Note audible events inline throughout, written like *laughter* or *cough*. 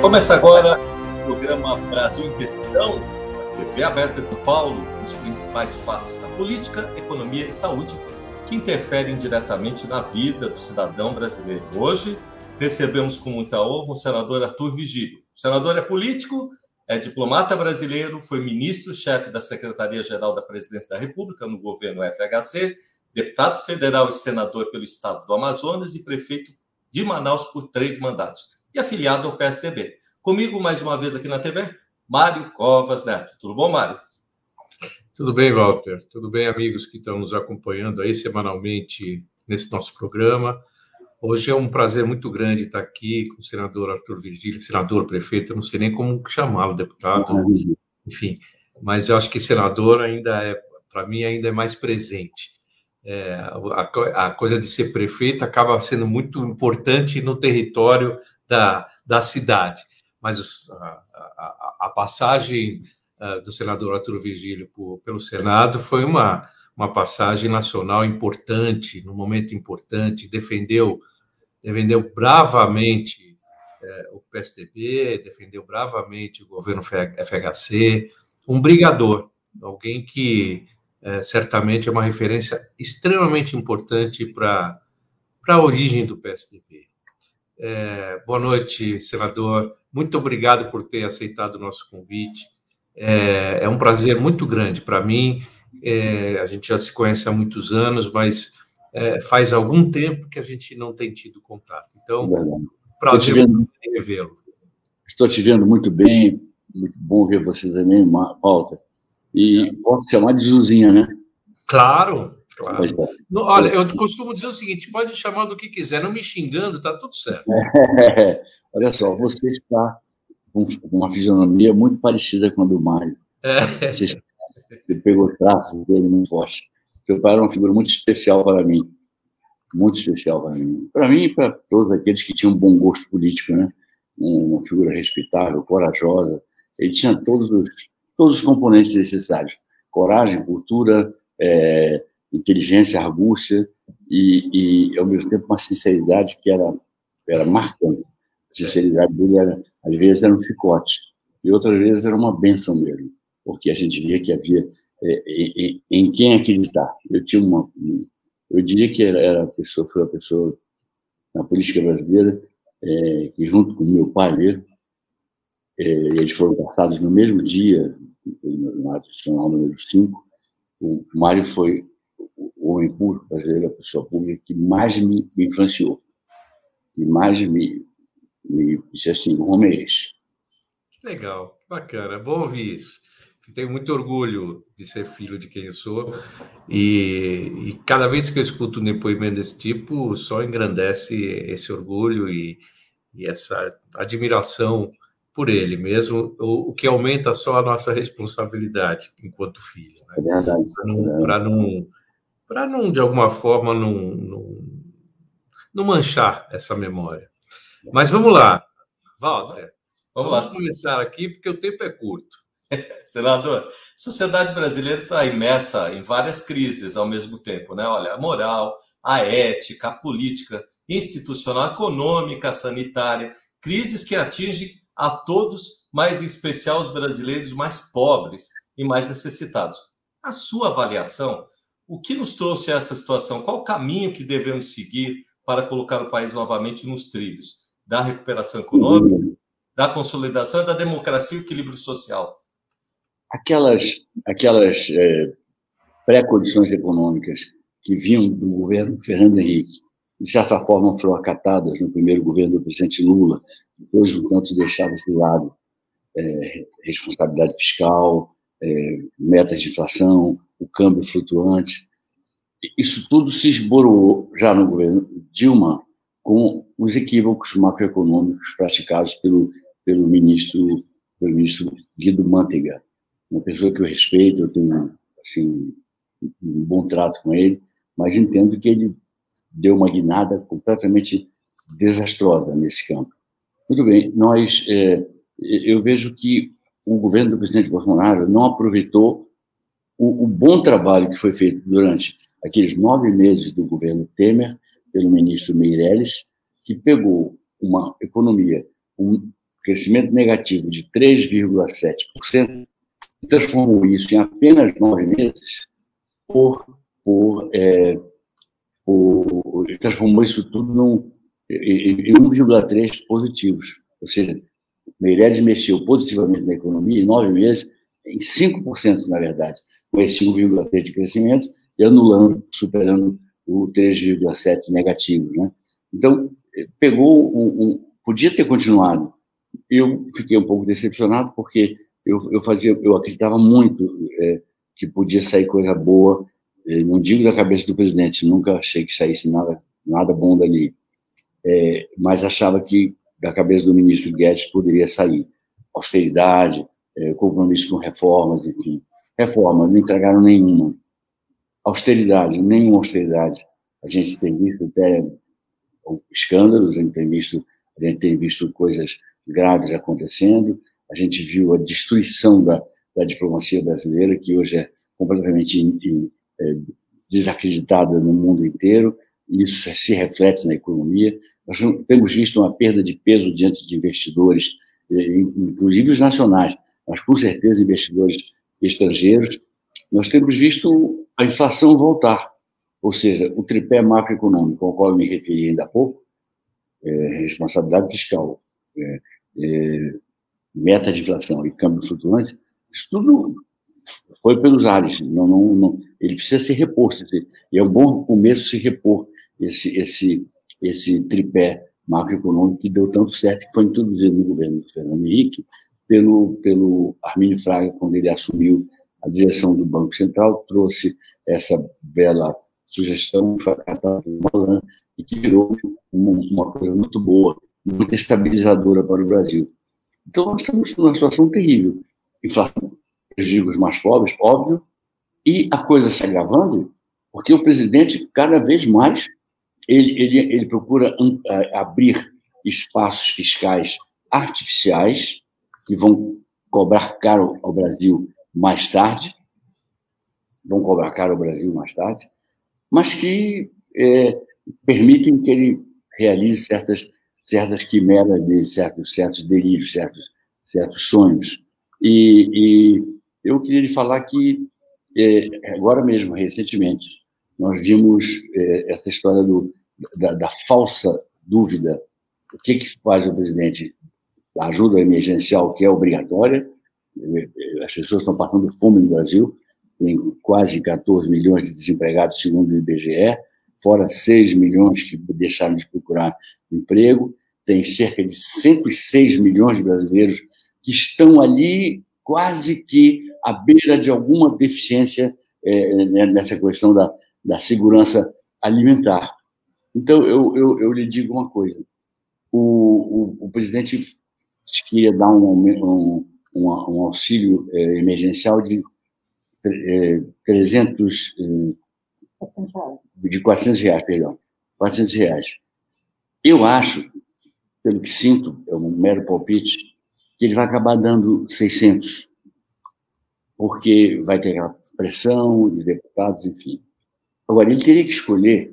Começa agora o programa Brasil em Questão, TV aberta de São Paulo, os principais fatos da política, economia e saúde que interferem diretamente na vida do cidadão brasileiro. Hoje recebemos com muita honra o senador Arthur Vigílio. O senador é político, é diplomata brasileiro, foi ministro-chefe da Secretaria-Geral da Presidência da República no governo FHC, deputado federal e senador pelo estado do Amazonas e prefeito de Manaus por três mandatos e afiliado ao PSDB. Comigo, mais uma vez aqui na TV, Mário Covas Neto. Tudo bom, Mário? Tudo bem, Walter. Tudo bem, amigos que estão nos acompanhando aí semanalmente nesse nosso programa. Hoje é um prazer muito grande estar aqui com o senador Arthur Virgílio, senador, prefeito, eu não sei nem como chamá-lo, deputado, enfim, mas eu acho que senador ainda é, para mim, ainda é mais presente. É, a, a, coisa de ser prefeito acaba sendo muito importante no território da, da cidade. Mas a, a, a passagem uh, do senador Arthur Virgílio por, pelo Senado foi uma, uma passagem nacional importante, num momento importante, defendeu, defendeu bravamente eh, o PSDB, defendeu bravamente o governo FHC, um brigador, alguém que eh, certamente é uma referência extremamente importante para a origem do PSDB. É, boa noite, senador. Muito obrigado por ter aceitado o nosso convite. É, é um prazer muito grande para mim. É, a gente já se conhece há muitos anos, mas é, faz algum tempo que a gente não tem tido contato. Então, prazer revê-lo. Estou te vendo muito bem, muito bom ver você também, Walter. E posso chamar de Zuzinha, né? Claro, Claro. Não, olha, eu costumo dizer o seguinte: pode chamar do que quiser, não me xingando, tá tudo certo. É, *laughs* olha só, você está com uma fisionomia muito parecida com a do Mário. É. Você, você pegou o traço dele muito forte. Seu pai era uma figura muito especial para mim. Muito especial para mim. Para mim e para todos aqueles que tinham um bom gosto político, né? Uma figura respeitável, corajosa. Ele tinha todos os, todos os componentes necessários: coragem, cultura, é, inteligência, argúcia e, e, ao mesmo tempo, uma sinceridade que era, era marcante. A sinceridade dele, era, às vezes, era um chicote, e outras vezes era uma benção mesmo, porque a gente via que havia é, em, em quem acreditar. Eu tinha uma. Eu diria que era, era pessoa, foi a pessoa na política brasileira é, que, junto com meu pai mesmo, é, eles foram passados no mesmo dia, no adicional número 5, o Mário foi homem público brasileiro, a pessoa pública que mais me, me influenciou, que mais me, me disse assim, o homem é esse. Legal, bacana, é bom ouvir isso. Tenho muito orgulho de ser filho de quem eu sou e, e cada vez que eu escuto um depoimento desse tipo, só engrandece esse orgulho e, e essa admiração por ele mesmo, o, que aumenta só a nossa responsabilidade enquanto filho. Né? É verdade. Para não, não, para não, de alguma forma, não, não, não, manchar essa memória. Mas vamos lá, Walter. Vamos, vamos lá. começar aqui, porque o tempo é curto. *laughs* Senador, a sociedade brasileira está imersa em várias crises ao mesmo tempo, né? Olha, a moral, a ética, a política, institucional, econômica, sanitária, crises que atingem a todos, mas em especial os brasileiros mais pobres e mais necessitados. A sua avaliação o que nos trouxe a essa situação? Qual o caminho que devemos seguir para colocar o país novamente nos trilhos da recuperação econômica, da consolidação da democracia e equilíbrio social? Aquelas, aquelas é, pré-condições econômicas que vinham do governo Fernando Henrique, de certa forma foram acatadas no primeiro governo do presidente Lula, depois, um tanto, deixadas de lado é, responsabilidade fiscal, é, metas de inflação, o câmbio flutuante. Isso tudo se esborou já no governo Dilma com os equívocos macroeconômicos praticados pelo, pelo, ministro, pelo ministro Guido Mantega, uma pessoa que eu respeito, eu tenho assim, um bom trato com ele, mas entendo que ele deu uma guinada completamente desastrosa nesse campo. Muito bem, nós, é, eu vejo que o governo do presidente Bolsonaro não aproveitou o, o, bom trabalho que foi feito durante aqueles nove meses do governo Temer, pelo ministro Meirelles, que pegou uma economia um, crescimento negativo de 3,7%, transformou isso em apenas nove meses por, por, é, por transformou isso tudo num, em 1,3 positivos. Ou seja, Meirelles mexeu positivamente na economia em nove meses, em 5%, na verdade, com esse 1,3 de crescimento, e anulando, superando o 3,7 negativo. Né? Então, pegou um, um, podia ter continuado. Eu fiquei um pouco decepcionado porque eu, eu fazia, eu acreditava muito é, que podia sair coisa boa. É, não digo da cabeça do presidente, nunca achei que saísse nada, nada bom dali, é, mas achava que da cabeça do ministro Guedes poderia sair austeridade, compromisso com reformas, enfim. Reformas, não entregaram nenhuma. Austeridade, nenhuma austeridade. A gente tem visto até escândalos, a gente tem visto, a gente tem visto coisas graves acontecendo, a gente viu a destruição da, da diplomacia brasileira, que hoje é completamente é, desacreditada no mundo inteiro, e isso se reflete na economia. Nós temos visto uma perda de peso diante de investidores, inclusive os nacionais, mas com certeza investidores estrangeiros. Nós temos visto a inflação voltar, ou seja, o tripé macroeconômico ao qual eu me referi ainda há pouco, é, responsabilidade fiscal, é, é, meta de inflação e câmbio flutuante, isso tudo foi pelos ares. Não, não, não, ele precisa ser reposto. E é um bom começo se repor esse, esse, esse tripé macroeconômico que deu tanto certo, que foi introduzido no governo do Fernando Henrique pelo, pelo Armínio Fraga, quando ele assumiu a direção do Banco Central, trouxe essa bela sugestão fracassada pelo Malan e que virou uma, uma coisa muito boa, muito estabilizadora para o Brasil. Então, nós estamos numa situação terrível. Inflação, digo os mais pobres, óbvio, e a coisa se agravando, porque o presidente, cada vez mais, ele, ele, ele procura abrir espaços fiscais artificiais que vão cobrar caro ao Brasil mais tarde, vão cobrar caro ao Brasil mais tarde, mas que é, permitem que ele realize certas, certas quimeras de certos, certos delírios, certos, certos sonhos. E, e eu queria lhe falar que, é, agora mesmo, recentemente, nós vimos é, essa história do, da, da, falsa dúvida. O que, que faz o presidente? A ajuda emergencial, que é obrigatória, as pessoas estão passando fome no Brasil, tem quase 14 milhões de desempregados, segundo o IBGE, fora 6 milhões que deixaram de procurar emprego, tem cerca de 106 milhões de brasileiros que estão ali quase que à beira de alguma deficiência é, nessa questão da, da segurança alimentar. Então, eu, eu, eu lhe digo uma coisa: o, o, o presidente queria dar um, um, um, auxílio é, emergencial de é, 300 é, de 400 reais, perdão, 400 reais. Eu acho, pelo que sinto, é um mero palpite, que ele vai acabar dando 600, porque vai ter a pressão de deputados, enfim. Agora, ele teria que escolher,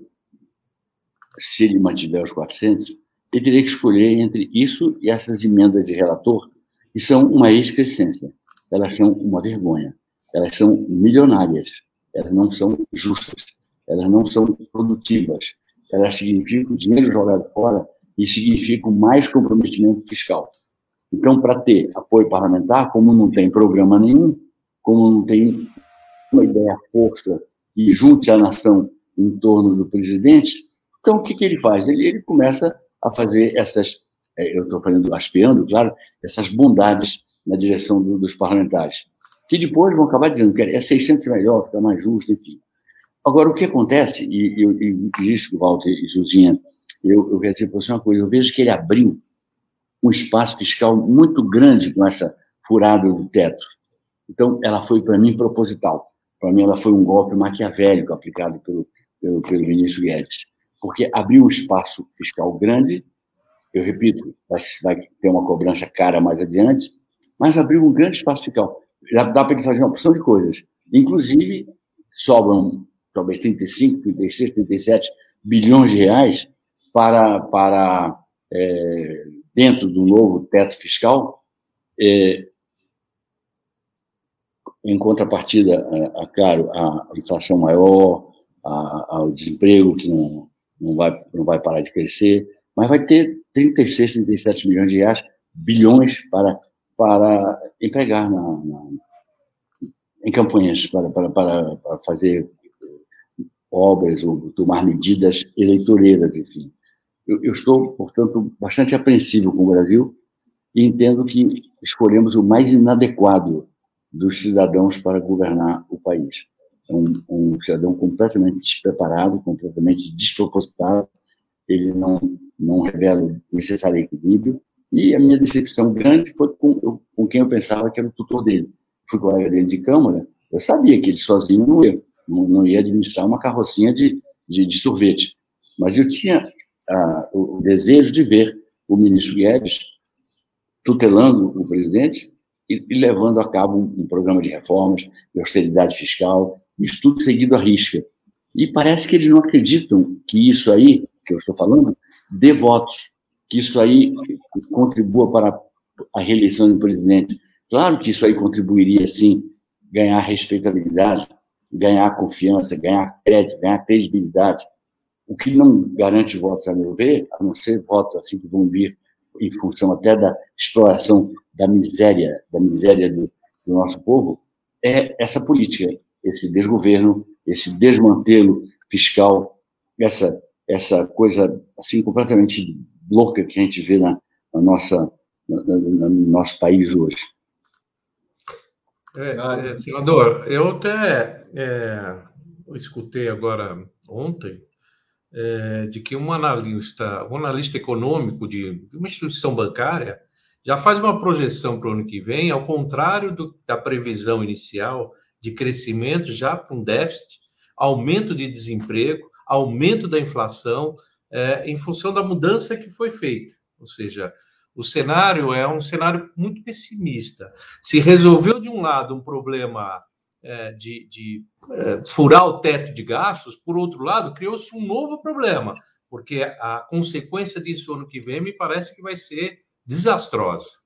se ele mantiver os 400, ele teria que escolher entre isso e essas emendas de relator, que são uma excrescência. Elas são uma vergonha elas são milionárias, elas não são justas, elas não são produtivas, elas significam dinheiro jogado fora e significam mais comprometimento fiscal. Então, para ter apoio parlamentar, como não tem programa nenhum, como não tem uma ideia força que junte a nação em torno do presidente, então o que, que ele faz? Ele, ele começa a fazer essas, é, eu estou falando, aspiando, claro, essas bondades na direção do, dos parlamentares que depois vão acabar dizendo que é 600 melhor, fica mais justo, enfim. Agora, o que acontece, e, e, e Walter e Suzinha, eu, eu quero dizer para você uma coisa, eu vejo que ele abriu um espaço fiscal muito grande com essa furada do teto. Então, ela foi, para mim, proposital. Para mim, ela foi um golpe maquiavélico aplicado pelo, pelo, pelo ministro Guedes, porque abriu um espaço fiscal grande, eu repito, vai, ter uma cobrança cara mais adiante, mas abriu um grande espaço fiscal já dá para ele fazer uma opção de coisas. Inclusive, sobram talvez 35, 36, 37 bilhões de reais para, para é, dentro do novo teto fiscal, é, em contrapartida, a, a, claro, a inflação maior, a, ao desemprego que não, não, vai, não vai parar de crescer, mas vai ter 36, 37 milhões de reais, bilhões para, para empregar na, na, em campanhas, para, para, para, para fazer obras ou tomar medidas eleitoreiras, enfim. Eu, eu, estou, portanto, bastante apreensivo com o Brasil e entendo que escolhemos o mais inadequado dos cidadãos para governar o país. Um, um cidadão completamente despreparado, completamente despropositado, ele não, não revela o necessário equilíbrio, e a minha decepção grande foi com, com quem eu pensava que era o tutor dele. Fui colega dele de Câmara, eu sabia que ele sozinho não ia, não, não ia administrar uma carrocinha de, de, de sorvete, mas eu tinha ah, o desejo de ver o ministro Guedes tutelando o presidente e, e levando a cabo um, um, programa de reformas, de austeridade fiscal, isso tudo seguido à risca. E parece que eles não acreditam que isso aí, que eu estou falando, dê votos, que isso aí contribua para a reeleição do presidente. Claro que isso aí contribuiria, sim, ganhar respeitabilidade, ganhar confiança, ganhar crédito, ganhar credibilidade. O que não garante votos, a meu ver, a não ser votos assim que vão vir em função até da exploração da miséria, da miséria do, do nosso povo, é essa política, esse desgoverno, esse desmantelo fiscal, essa essa coisa assim completamente louca que a gente vê na, na nossa na, no nosso país hoje. É, é, senador, eu até é, escutei agora ontem é, de que um analista, um analista econômico de uma instituição bancária já faz uma projeção para o ano que vem, ao contrário do, da previsão inicial de crescimento já para um déficit, aumento de desemprego, aumento da inflação, é, em função da mudança que foi feita. Ou seja, o cenário é um cenário muito pessimista. Se resolveu de um lado um problema é, de, de é, furar o teto de gastos, por outro lado, criou-se um novo problema, porque a consequência disso ano que vem me parece que vai ser desastrosa.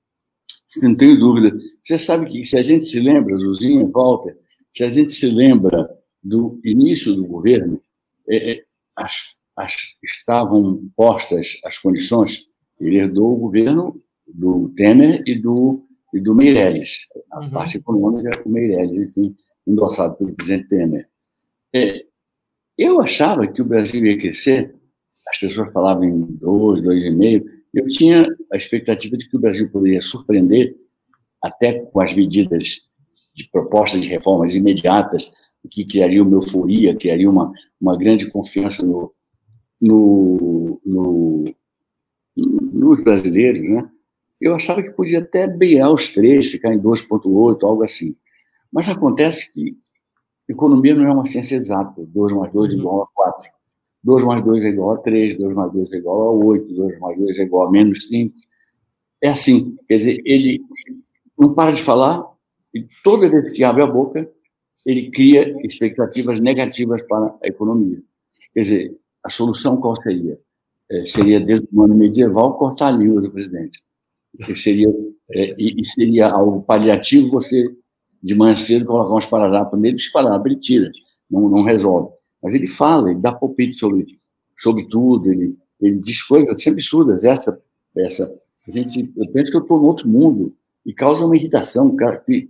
Não tenho dúvida. Você sabe que se a gente se lembra, Luzinha, Walter, se a gente se lembra do início do governo, é, é, as, as, estavam postas as condições, ele herdou o governo do Temer e do, e do Meirelles, a uhum. parte econômica, o Meirelles, enfim, endossado pelo presidente Temer. É, eu achava que o Brasil ia crescer, as pessoas falavam em 2, 2,5, eu tinha a expectativa de que o Brasil poderia surpreender, até com as medidas de propostas de reformas imediatas, que criaria uma euforia, criaria uma, uma grande confiança no, no, no, nos brasileiros, né? Eu achava que podia até beirar os três, ficar em 2,8, algo assim. Mas acontece que economia não é uma ciência exata. 2 mais 2 é uhum. igual a 4. 2 mais 2 é igual a 3, 2 mais 2 é igual a 8, 2 mais 2 é igual a menos 5. É assim, quer dizer, ele não para de falar e toda vez que abre a boca, ele cria expectativas negativas para a economia. Quer dizer, a solução qual seria? É, seria, desde o ano medieval, cortar a língua do presidente. E seria, é, e, seria algo paliativo você de manhã cedo, colocar uns paradrapos nele, os paradrapos ele tira, não, não resolve. Mas ele fala, ele dá palpite sobre, sobre tudo, ele, ele diz coisas sempre absurdas. Essa, essa, a gente, eu penso que eu estou em outro mundo e causa uma irritação,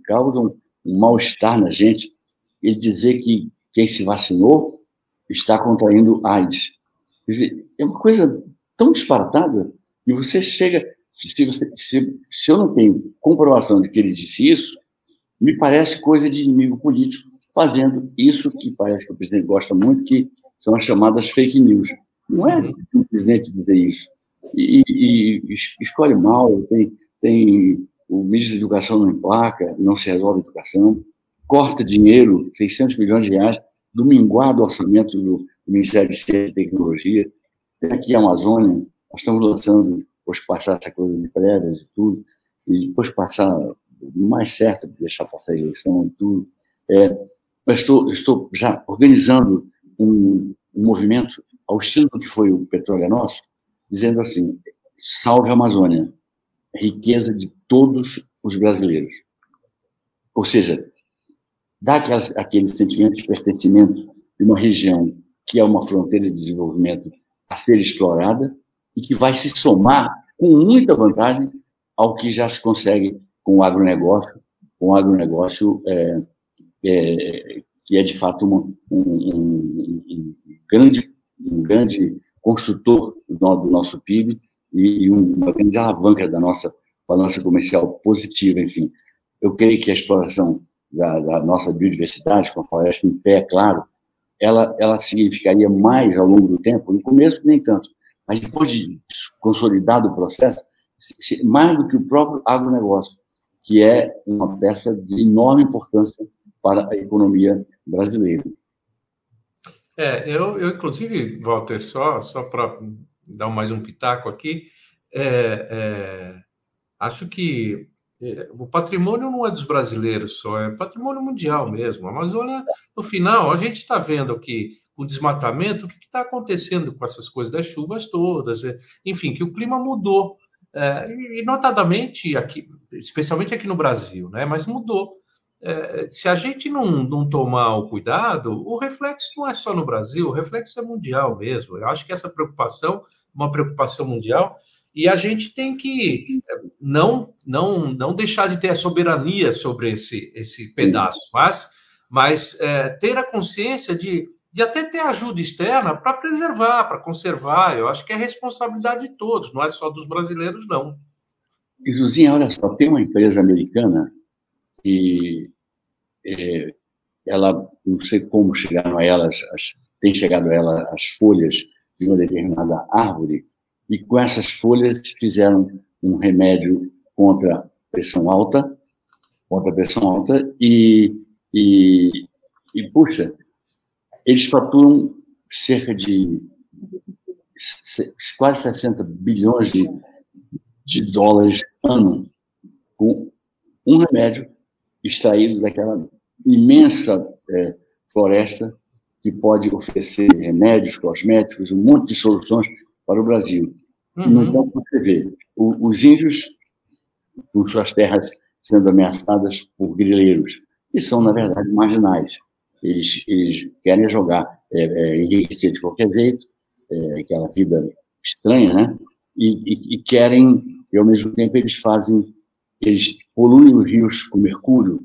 causa um, um mal-estar na gente. Ele dizer que quem se vacinou está contraindo AIDS. Quer dizer, é uma coisa tão disparatada e você chega. Se, se, se eu não tenho comprovação de que ele disse isso, me parece coisa de inimigo político, fazendo isso que parece que o presidente gosta muito, que são as chamadas fake news. Não é uhum. o presidente dizer isso. E, e, e escolhe mal, tem, tem o ministro da Educação não emplaca, não se resolve a educação, corta dinheiro, 600 milhões de reais, do minguado orçamento do Ministério de Ciência e Tecnologia. Tem aqui a Amazônia, nós estamos lançando, depois passar essa coisa de prévias e tudo, e depois passar mais certo de deixar passar a eleição e tudo. É, mas estou, estou já organizando um, um, movimento ao estilo do que foi o Petróleo é Nosso, dizendo assim, salve a Amazônia, riqueza de todos os brasileiros. Ou seja, dá aquela, aquele sentimento de pertencimento de uma região que é uma fronteira de desenvolvimento a ser explorada e que vai se somar com muita vantagem ao que já se consegue com o agronegócio, com o agronegócio é, é, que é de fato um, um, um, grande, um grande construtor do nosso PIB e, uma grande alavanca da nossa balança comercial positiva, enfim. Eu creio que a exploração da, da nossa biodiversidade, com a floresta em pé, é claro, ela, ela significaria mais ao longo do tempo, no começo nem tanto, mas depois de consolidado o processo, mais do que o próprio agronegócio, que é uma peça de enorme importância para a economia brasileira. É, eu, eu inclusive, Walter, só, só para dar mais um pitaco aqui, é, é, acho que é, o patrimônio não é dos brasileiros só, é patrimônio mundial mesmo. A Amazônia, no final, a gente está vendo que o desmatamento, o que está acontecendo com essas coisas das chuvas todas, é, enfim, que o clima mudou. É, e notadamente aqui, especialmente aqui no Brasil, né? Mas mudou. É, se a gente não, não tomar o cuidado, o reflexo não é só no Brasil, o reflexo é mundial mesmo. Eu acho que essa preocupação, uma preocupação mundial, e a gente tem que não não não deixar de ter a soberania sobre esse esse pedaço, mas mas é, ter a consciência de, de até ter ajuda externa para preservar, para conservar. Eu acho que é responsabilidade de todos, não é só dos brasileiros, não. E olha só, tem uma empresa americana e é, ela, não sei como chegaram a elas, as, tem chegado a ela as folhas de uma determinada árvore, e com essas folhas fizeram um remédio contra pressão alta, contra pressão alta, e, e, e puxa, eles faturam cerca de quase 60 bilhões de, de dólares ano com um remédio extraído daquela imensa é, floresta que pode oferecer remédios, cosméticos, um monte de soluções para o Brasil. Uhum. Então, você vê, os índios, com suas terras sendo ameaçadas por grileiros, que são, na verdade, marginais. Eles, eles querem jogar, é, é, enriquecer de qualquer jeito, é, aquela vida estranha, né? E, e, e, querem, e ao mesmo tempo eles fazem, eles poluem os rios com mercúrio,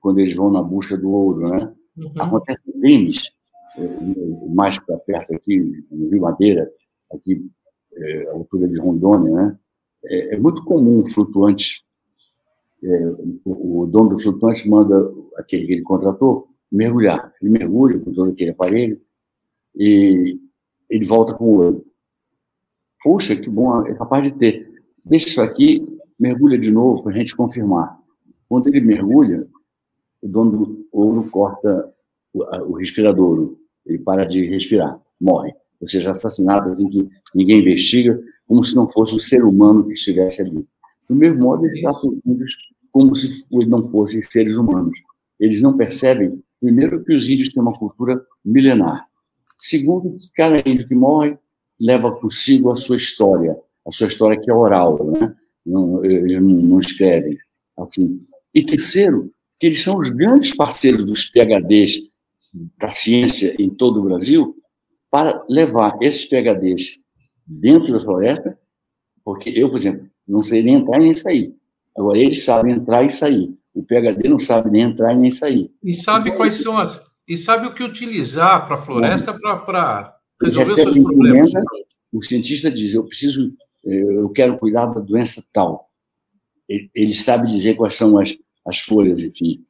quando eles vão na busca do ouro, né? Uhum. Acontecem crimes, é, mais para perto aqui, no Rio Madeira, aqui, é, altura de Rondônia, né? É, é muito comum flutuante, é, o, o dono do flutuante manda aquele que ele contratou mergulhar. Ele mergulha com todo aquele aparelho e ele volta com o ouro. Puxa, que bom, é capaz de ter. Deixa isso aqui, mergulha de novo para a gente confirmar. Quando ele mergulha, o dono do ouro corta o, o respirador, ele para de respirar, morre. Ou seja, assassinato assim que ninguém investiga, como se não fosse um ser humano que estivesse ali. Do mesmo modo, eles tratam índios como se não fossem seres humanos. Eles não percebem, primeiro, que os índios têm uma cultura milenar. Segundo, que cada índio que morre leva consigo a sua história, a sua história que é oral, né? Não, eles não, escrevem. Assim. E terceiro, que eles são os grandes parceiros dos PHDs da ciência em todo o Brasil para levar esses PHDs dentro da floresta, porque eu, por exemplo, não sei nem entrar nem sair. Agora, eles sabem entrar e sair. O PHD não sabe nem entrar e nem sair. E sabe então, quais são as. E sabe o que utilizar para a floresta para resolver seus problemas. O cientista diz: eu preciso, eu quero cuidar da doença tal. Ele, sabe dizer quais são as, as folhas, enfim.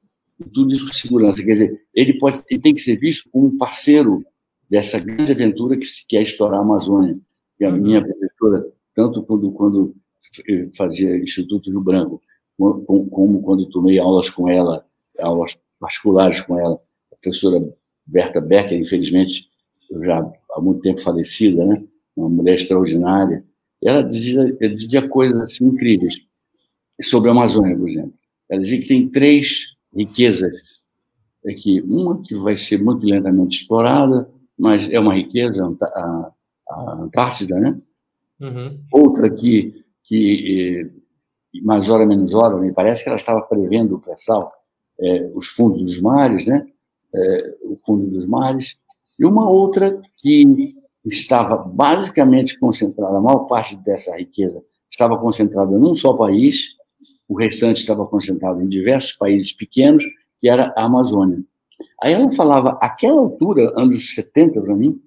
Tudo isso com segurança. Quer dizer, ele, pode, ele tem que ser visto como um parceiro dessa grande aventura que, que é estourar a Amazônia. E a minha professora, tanto quando, quando fazia Instituto Rio Branco, como, como quando tomei aulas com ela, aulas particulares com ela, a professora Berta Becker, infelizmente, já há muito tempo falecida, né? uma mulher extraordinária, ela dizia, ela dizia coisas assim incríveis sobre a Amazônia, por exemplo. Ela dizia que tem três riquezas aqui. Uma que vai ser muito lentamente explorada, mas é uma riqueza, a, a Antártida, né? Uhum. Outra que, que eh, mais hora menos hora, me parece que ela estava prevendo o pré-sal, é, os fundos dos mares, né? É, o fundo dos mares, e uma outra que estava basicamente concentrada, a maior parte dessa riqueza estava concentrada num só país, o restante estava concentrado em diversos países pequenos, que era a Amazônia. Aí ela falava, aquela altura, anos 70 para mim,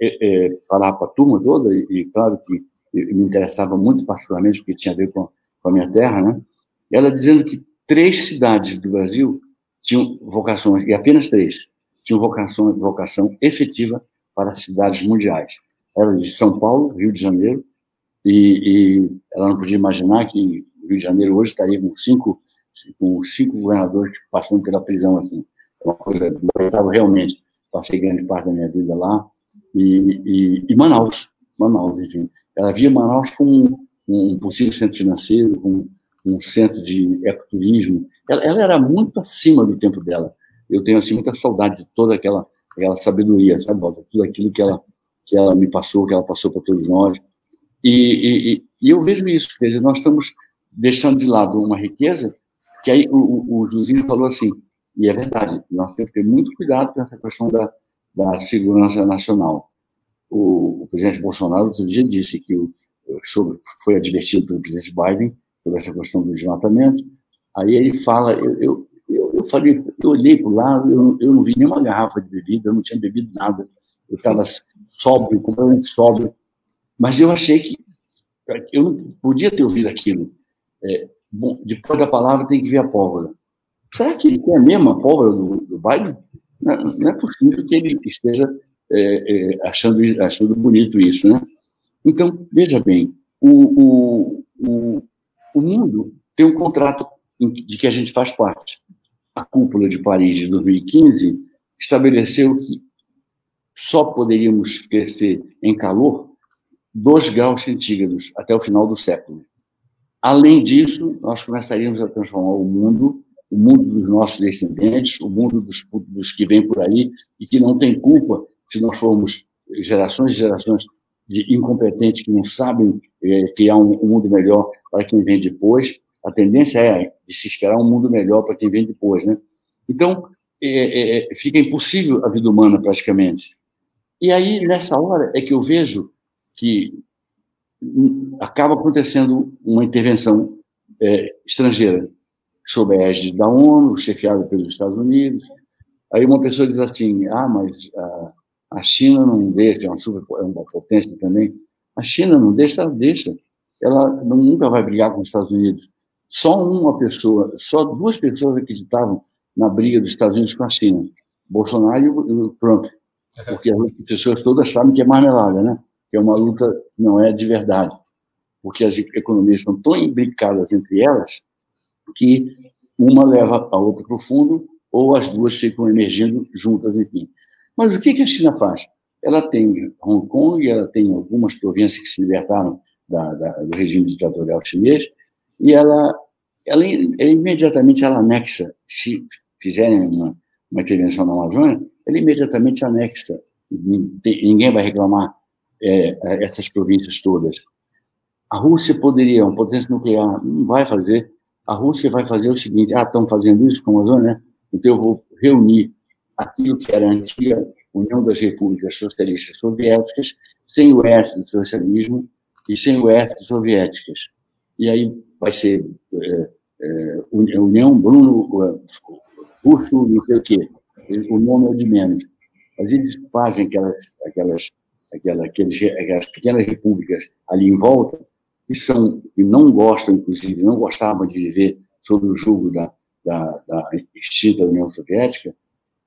é, é, falar para a turma toda, e, claro que me interessava muito particularmente, porque tinha a ver com, com a minha terra, né? ela dizendo que três cidades do Brasil tinham vocações, e apenas três, tinham vocação, vocação efetiva para cidades mundiais. Era de São Paulo, Rio de Janeiro, e, e ela não podia imaginar que o Rio de Janeiro hoje estaria com cinco, com cinco governadores passando pela prisão, assim. É uma coisa, eu realmente, passei grande parte da minha vida lá, e, e, e Manaus, Manaus, enfim. Ela via Manaus como um, um possível centro financeiro, como um centro de ecoturismo. Ela, ela, era muito acima do tempo dela. Eu tenho assim muita saudade de toda aquela, aquela sabedoria, sabe, Walter? Tudo aquilo que ela que ela me passou, que ela passou para todos nós. E, e, e, eu vejo isso, quer dizer, nós estamos deixando de lado uma riqueza que aí o, o, o Josinho falou assim, e é verdade, nós temos que ter muito cuidado com essa questão da, da segurança nacional. O, o presidente Bolsonaro outro dia disse que o, sobre, foi advertido pelo presidente Biden sobre essa questão do desmatamento. Aí ele fala, eu, eu, eu, falei, eu olhei para lado, eu, eu não vi nenhuma garrafa de bebida, eu não tinha bebido nada, eu estava sóbrio, completamente sóbrio, mas eu achei que eu não podia ter ouvido aquilo. É, bom, depois da palavra tem que ver a pólvora. Será que ele tem a mesma pólvora do, do? Não, não, é possível que ele esteja é, é, achando, achando bonito isso, né? Então, veja bem, o, o, o, o mundo tem um contrato de que a gente faz parte. A cúpula de Paris de 2015 estabeleceu que só poderíamos crescer em calor 2 graus centígrados até o final do século. Além disso, nós começaríamos a transformar o mundo, o mundo dos nossos descendentes, o mundo dos, dos que vêm por aí e que não tem culpa se nós formos gerações e gerações de incompetentes que não sabem é, criar um, um, mundo melhor para quem vem depois. A tendência é de se esperar um mundo melhor para quem vem depois, né? Então, é, é, fica impossível a vida humana praticamente. E aí, nessa hora, é que eu vejo que acaba acontecendo uma intervenção é, estrangeira, sob a égide da ONU, chefiada pelos Estados Unidos. Aí uma pessoa diz assim, ah, mas a, a China não deixa, é uma, super, é uma potência também. A China não deixa, deixa. Ela nunca vai brigar com os Estados Unidos. Só uma pessoa, só duas pessoas acreditavam na briga dos Estados Unidos com a China. Bolsonaro e o Trump. Porque as pessoas todas sabem que é marmelada, né? Que é uma luta não é de verdade. Porque as economias estão tão imbricadas entre elas que uma leva a outra para o fundo ou as duas ficam emergindo juntas, enfim. Mas o que, que a China faz? Ela tem Hong Kong, ela tem algumas províncias que se libertaram da, da, do regime ditatorial chinês, e ela, ela, ela, imediatamente ela anexa, se fizerem uma, uma intervenção na Amazônia, ela imediatamente anexa. Ninguém vai reclamar é, essas províncias todas. A Rússia poderia, uma potência nuclear, não vai fazer. A Rússia vai fazer o seguinte: ah, estão fazendo isso com a Amazônia, né? então eu vou reunir aquilo que era a antiga União das Repúblicas Socialistas Soviéticas, sem o S do socialismo e sem o S soviéticas. E aí vai ser é, é, União Bruno Russo, não sei o quê. O nome é de menos. Mas eles fazem aquelas, aquelas, aquelas, aquelas, aquelas pequenas repúblicas ali em volta, que são que não gostam, inclusive, não gostavam de viver sob o jugo da, da, da extinta União Soviética,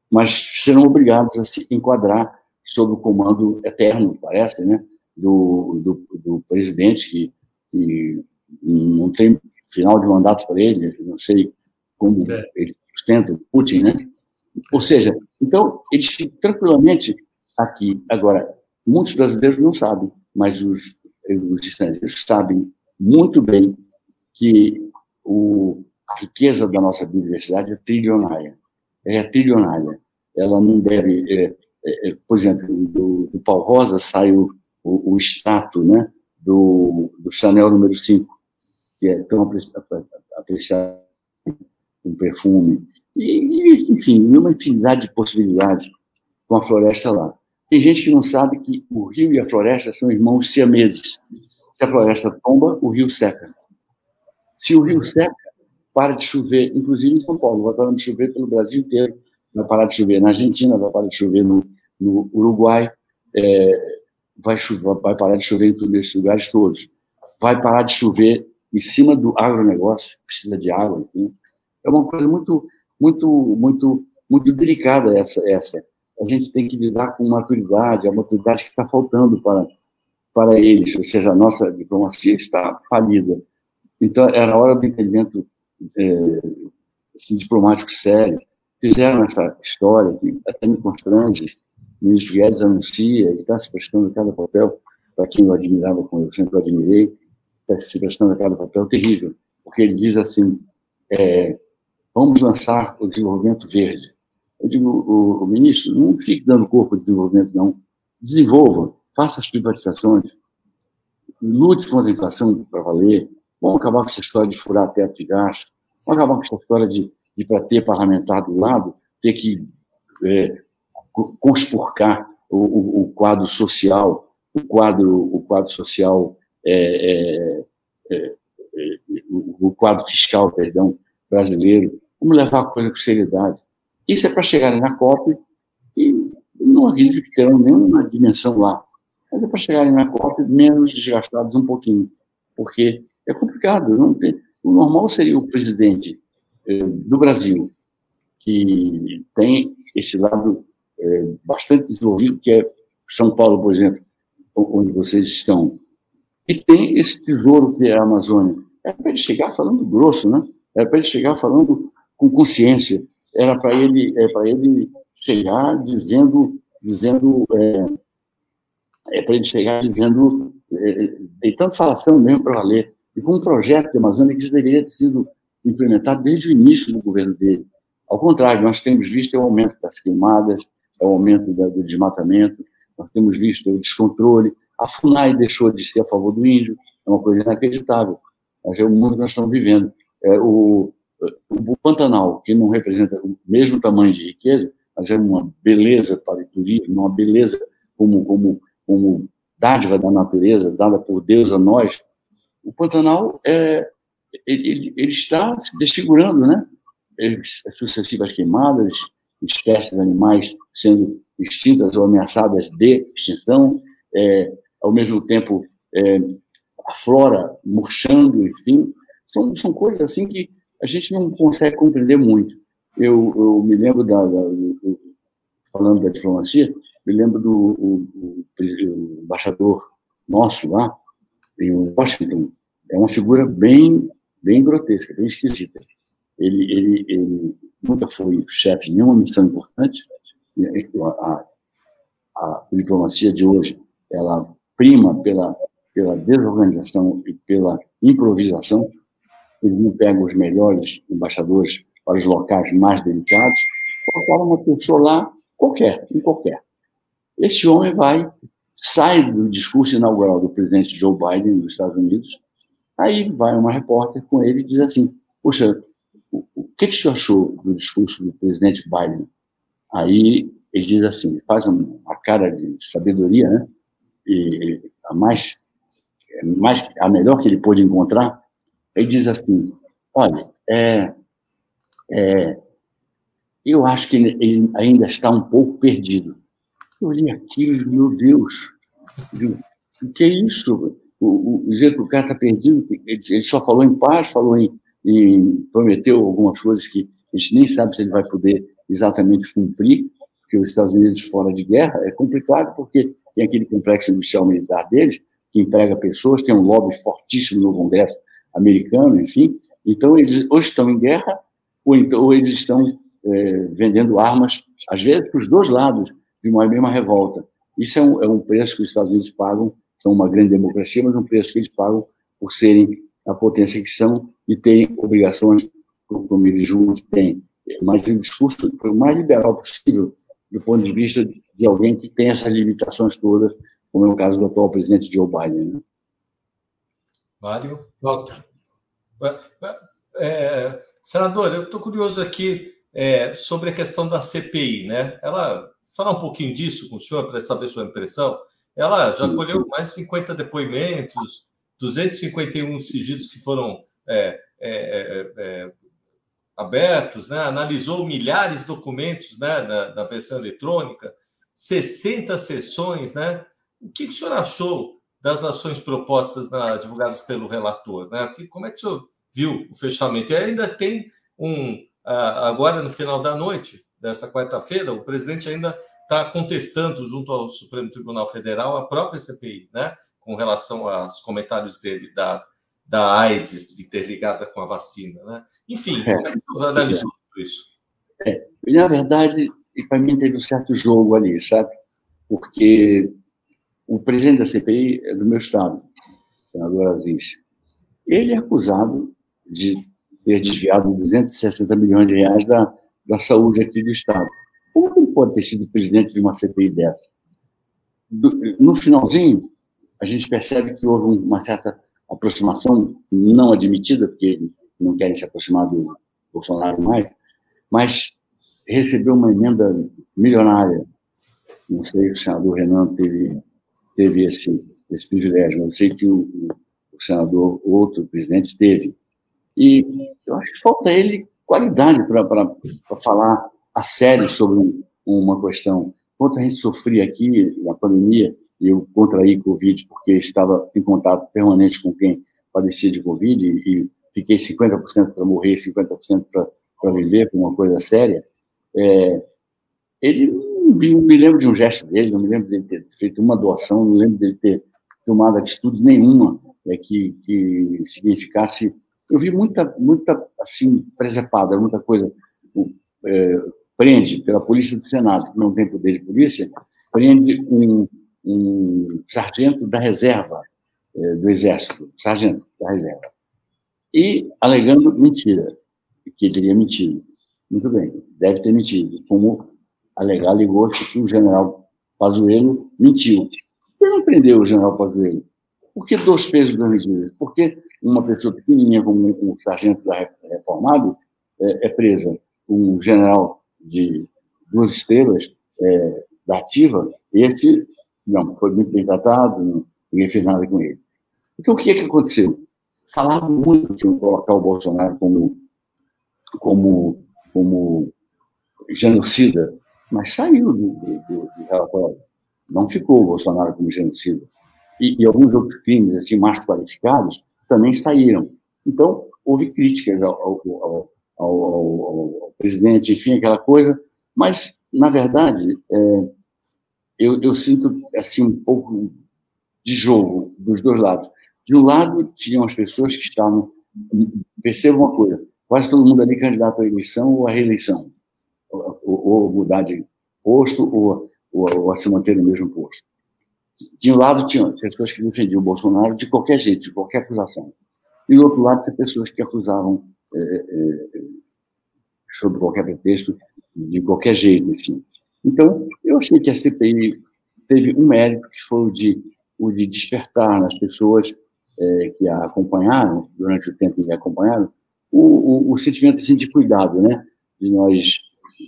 mas serão obrigados a se enquadrar sob o comando eterno, parece, né, do, do, do presidente, que, que, não tem final de mandato para ele, não sei como é. ele sustenta, Putin, né? Ou seja, então, eles ficam tranquilamente aqui. Agora, muitos brasileiros não sabem, mas os, os estrangeiros sabem muito bem que o, a riqueza da nossa biodiversidade é trilionária. É trilionária ela não deve. É, é, é, por exemplo, do, do Paulo Rosa saiu o, o extrato né, do, do Chanel número 5, que é tão apreciado, um perfume, e, enfim, uma infinidade de possibilidades com a floresta lá. Tem gente que não sabe que o rio e a floresta são irmãos siameses. Se a floresta tomba, o rio seca. Se o rio seca, para de chover, inclusive em São Paulo, vai parar de chover pelo Brasil inteiro, vai parar de chover na Argentina, vai parar de chover no, no Uruguai, é, vai, chover, vai parar de chover em todos esses lugares todos. Vai parar de chover em cima do agronegócio, precisa de água, enfim. É uma coisa muito, muito, muito, muito delicada essa, essa. A gente tem que lidar com maturidade, a maturidade que está faltando para, para eles, ou seja, a nossa diplomacia está falida. Então, era hora do entendimento é, assim, diplomático sério. Fizeram essa história que até me constrange. O ministro Guedes anuncia, ele está se prestando cada papel, para quem eu admirava, como eu sempre admirei, está se prestando a cada papel terrível, porque ele diz assim, é, vamos lançar o desenvolvimento verde. Eu digo, o, o, ministro, não fique dando corpo de desenvolvimento, não. Desenvolva, faça as privatizações, lute contra a inflação para valer, vamos acabar com essa história de furar teto de gasto, vamos acabar com essa história de, de para ter parlamentar do lado, ter que é, conspurcar o, o, o, quadro social, o quadro, o quadro social, é, é, é, é o quadro fiscal, perdão, brasileiro, Vamos levar a coisa com seriedade. Isso é para chegarem na COP e não acredito que terão nenhuma dimensão lá, mas é para chegarem na COP menos desgastados um pouquinho, porque é complicado. Não tem, o normal seria o presidente eh, do Brasil, que tem esse lado eh, bastante desenvolvido, que é São Paulo, por exemplo, onde vocês estão, e tem esse tesouro que é a Amazônia. É para ele chegar falando grosso, né? É para ele chegar falando com consciência. Era para ele, é para ele chegar dizendo, dizendo, é, é para ele chegar dizendo, é, deitando falação mesmo para valer, e com um projeto de Amazônia que deveria ter sido implementado desde o início do governo dele. Ao contrário, nós temos visto o aumento das queimadas, o aumento do desmatamento, nós temos visto o descontrole. A FUNAI deixou de ser a favor do índio, é uma coisa inacreditável. Mas é o mundo que nós estamos vivendo. É, o, o Pantanal, que não representa o mesmo tamanho de riqueza, mas é uma beleza para o turismo, uma beleza como, como, como dádiva da natureza, dada por Deus a nós, o Pantanal é, ele, ele está se desfigurando, né? Sucessivas queimadas, espécies animais sendo extintas ou ameaçadas de extinção, é, ao mesmo tempo é, a flora murchando, enfim, são, são coisas assim que a gente não consegue compreender muito. Eu, eu me lembro da, da do, falando da diplomacia, me lembro do o, o, o embaixador nosso lá em Washington. É uma figura bem bem grotesca, bem esquisita. Ele, ele, ele nunca foi chefe de nenhuma missão importante. A, a, a diplomacia de hoje ela prima pela pela desorganização e pela improvisação eles não pegam os melhores embaixadores para os locais mais delicados, colocaram uma pessoa lá, qualquer, em qualquer. Esse homem vai, sai do discurso inaugural do presidente Joe Biden dos Estados Unidos, aí vai uma repórter com ele e diz assim, poxa, o, que, que você achou do discurso do presidente Biden? Aí ele diz assim, faz uma cara de sabedoria, né? E a mais, mais a melhor que ele pôde encontrar, ele diz assim: olha, é, é, eu acho que ele ainda está um pouco perdido. Eu olhei aquilo, meu Deus, o que é isso? O, o, que o cara está perdido, ele, ele, só falou em paz, falou em, em, prometeu algumas coisas que a gente nem sabe se ele vai poder exatamente cumprir, porque os Estados Unidos fora de guerra é complicado, porque tem aquele complexo industrial militar deles, que emprega pessoas, tem um lobby fortíssimo no Congresso americano, enfim. Então, eles ou estão em guerra, ou, então, ou eles estão é, vendendo armas, às vezes, para os dois lados de uma mesma revolta. Isso é um, é um preço que os Estados Unidos pagam, são uma grande democracia, mas um preço que eles pagam por serem a potência que são e têm obrigações, como eles julgam têm. Mas o discurso foi o mais liberal possível, do ponto de vista de alguém que tem essas limitações todas como é o caso do atual presidente Joe Biden. Né? Mário? Walter. É, senador, eu estou curioso aqui é, sobre a questão da CPI, né? Ela falar um pouquinho disso com o senhor para saber sua impressão. Ela já colheu mais de 50 depoimentos, 251 sigilos que foram é, é, é, é, abertos, né? analisou milhares de documentos né? na, na, versão eletrônica, 60 sessões. Né? O que, que o senhor achou das ações propostas na, divulgadas pelo relator? Né? Como é que o senhor viu o fechamento? E ainda tem um, agora no final da noite, dessa quarta-feira, o presidente ainda está contestando, junto ao Supremo Tribunal Federal, a própria CPI, né? com relação aos comentários dele da, da AIDS interligada com a vacina. Né? Enfim, é. como é que você analisou tudo isso? É, na verdade, para mim teve um certo jogo ali, sabe? Porque o presidente da CPI é do meu estado, o senador Aziz. Ele é acusado de ter desviado 260 milhões de reais da, da saúde aqui do estado. Como ele pode ter sido presidente de uma CPI dessa? no finalzinho, a gente percebe que houve uma certa aproximação não admitida, porque não querem se aproximar do Bolsonaro mais, mas recebeu uma emenda milionária. Não sei se o senador Renan teve, teve esse, esse privilégio, mas sei que o, o senador, outro presidente, teve. E eu acho que falta ele qualidade para falar a sério sobre uma questão. Quanto a gente sofria aqui na pandemia, eu contraí Covid porque estava em contato permanente com quem padecia de Covid e fiquei 50% para morrer, 50% para viver, com uma coisa séria. É, ele não me lembro de um gesto dele, não me lembro dele ter feito uma doação, não lembro dele ter tomado atitude nenhuma é, que, que significasse. Eu vi muita, muita assim, presepada, muita coisa. É, prende pela polícia do Senado, que não tem poder de polícia, prende um, um sargento da reserva é, do Exército, sargento da reserva, e alegando mentira, que teria mentido. Muito bem, deve ter mentido, como alegar, alegou-se que o general Pazuello mentiu. Por não prendeu o general Pazuello? Por que dois pesos, duas medidas? Por que uma pessoa pequenininha como um sargento reformado é, é presa? Um general de duas estrelas é, da ativa, esse não foi muito bem tratado, ninguém fez nada com ele. Então, o que é que aconteceu? Falavam muito iam colocar o Bolsonaro como, como, como genocida, mas saiu do, do, do, relatório. Não ficou o Bolsonaro como genocida. E, e, alguns outros crimes assim mais qualificados também saíram. Então, houve críticas ao, ao, ao, ao, ao presidente, enfim, aquela coisa, mas, na verdade, é, eu, eu sinto assim um pouco de jogo dos dois lados. De um lado, tinham as pessoas que estavam. Perceba uma coisa: quase todo mundo ali candidato à eleição ou à reeleição, ou, ou mudar de posto, ou, ou, ou a se manter no mesmo posto. De um lado, tinha pessoas que defendiam o Bolsonaro de qualquer jeito, de qualquer acusação. E do outro lado, tinha pessoas que acusavam, é, é, sob qualquer pretexto, de qualquer jeito, enfim. Então, eu achei que a CPI teve um mérito, que foi o de, o de despertar nas pessoas é, que a acompanharam, durante o tempo que a acompanharam, o, o, o, sentimento assim, de cuidado, né? De nós,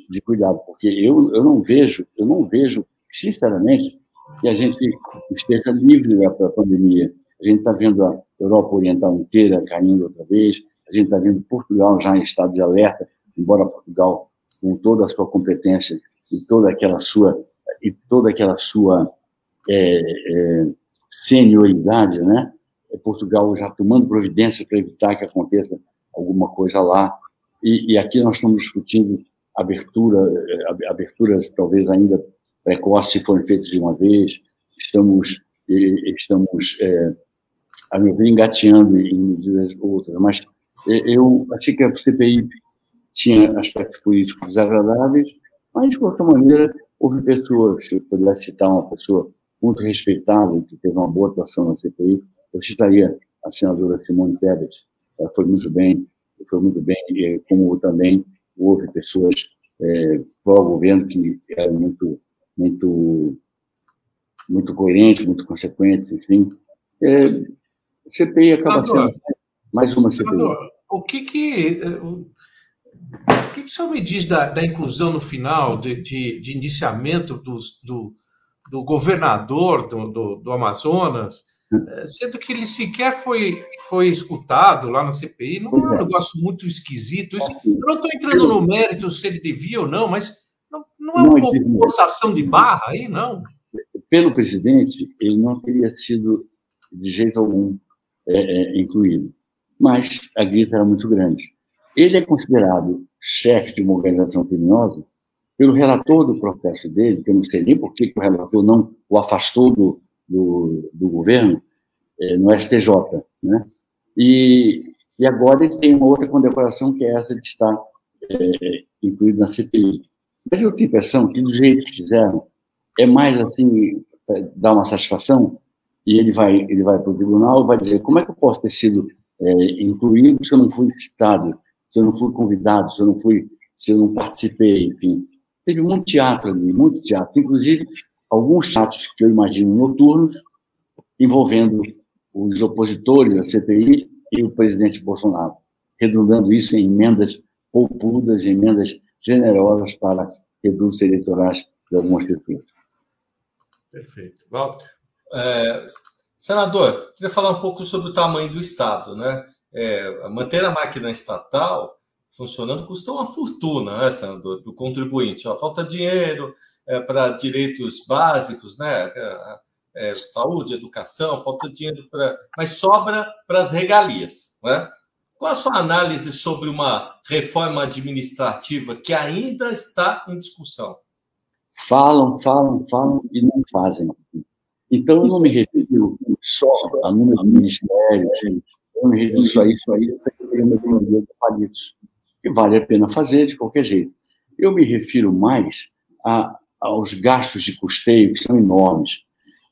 de cuidado, porque eu, eu não vejo, eu não vejo, sinceramente, que a gente esteja livre da pandemia. A gente está vendo a Europa Oriental inteira caindo outra vez, a gente está vendo Portugal já em estado de alerta, embora Portugal, com toda a sua competência, e toda aquela sua e toda aquela sua é, é, senioridade, né? Portugal já tomando providência para evitar que aconteça alguma coisa lá. E, e, aqui nós estamos discutindo abertura, é, aberturas talvez ainda precoces se forem feitas de uma vez. Estamos estamos é, a meu ver engateando em medidas outras, mas eu achei que a CPI tinha aspectos políticos desagradáveis mas, de qualquer maneira, houve pessoas, se eu pudesse citar uma pessoa muito respeitável, que teve uma boa atuação na CPI, eu citaria a senadora Simone Tebet. Foi muito bem, foi muito bem, como também houve pessoas é, pró-governo que eram muito, muito muito coerentes, muito consequentes, enfim. É, CPI acaba sendo mais uma CPI. O que que, o que, que o senhor me diz da, da inclusão no final de, de, de indiciamento do, do, do governador do, do, do Amazonas, é, sendo que ele sequer foi, foi escutado lá na CPI, não é um é. negócio muito esquisito. Isso, eu não estou entrando no mérito se ele devia ou não, mas não, não é uma forçação de barra aí, não? Pelo presidente, ele não teria sido de jeito algum é, é, incluído. Mas a grita era muito grande. Ele é considerado chefe de uma organização criminosa pelo relator do processo dele, que eu não sei nem por que o relator não o afastou do, do, do governo, é, no STJ. Né? E, e agora ele tem uma outra condecoração, que é essa de estar é, incluído na CPI. Mas eu tenho a impressão que, do jeito que fizeram, é mais assim, dar uma satisfação, e ele vai, ele vai para o tribunal e vai dizer como é que eu posso ter sido é, incluído se eu não fui citado, se eu não fui convidado, se eu não fui, se eu não participei, enfim. Teve muito teatro ali, muito teatro, inclusive alguns teatros que eu imagino noturnos, envolvendo os opositores da CPI e o presidente Bolsonaro, redundando isso em emendas poupudas, emendas generosas para redutos eleitorais de algumas pessoas. Perfeito. Walter? É, senador, queria falar um pouco sobre o tamanho do Estado. Né? É, manter a máquina estatal funcionando custa uma fortuna, né, senador, para o contribuinte. Ó, falta dinheiro é, para direitos básicos, né? É, é, saúde, educação, falta dinheiro para. Mas sobra para as regalias. Né? Qual a sua análise sobre uma reforma administrativa que ainda está em discussão? Falam, falam, falam e não fazem. Então, eu não me refiro só a número de ministérios, eu me refiro a isso aí, para uma economia de palitos, que vale a pena fazer de qualquer jeito. Eu me refiro mais a, aos gastos de custeio, que são enormes.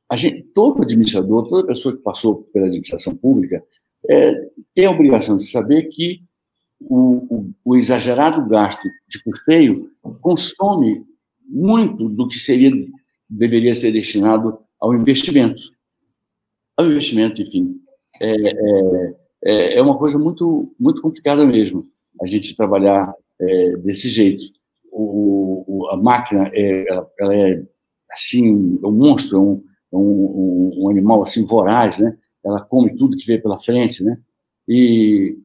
A gente, todo administrador, toda pessoa que passou pela administração pública, é, tem a obrigação de saber que o, o, o, exagerado gasto de custeio consome muito do que seria deveria ser destinado ao investimento. Ao investimento, enfim. É, é, é, é uma coisa muito, muito complicada mesmo, a gente trabalhar é, desse jeito. O, a máquina, é, ela, é assim, um monstro, um, um, um animal assim voraz, né? Ela come tudo que vê pela frente, né? E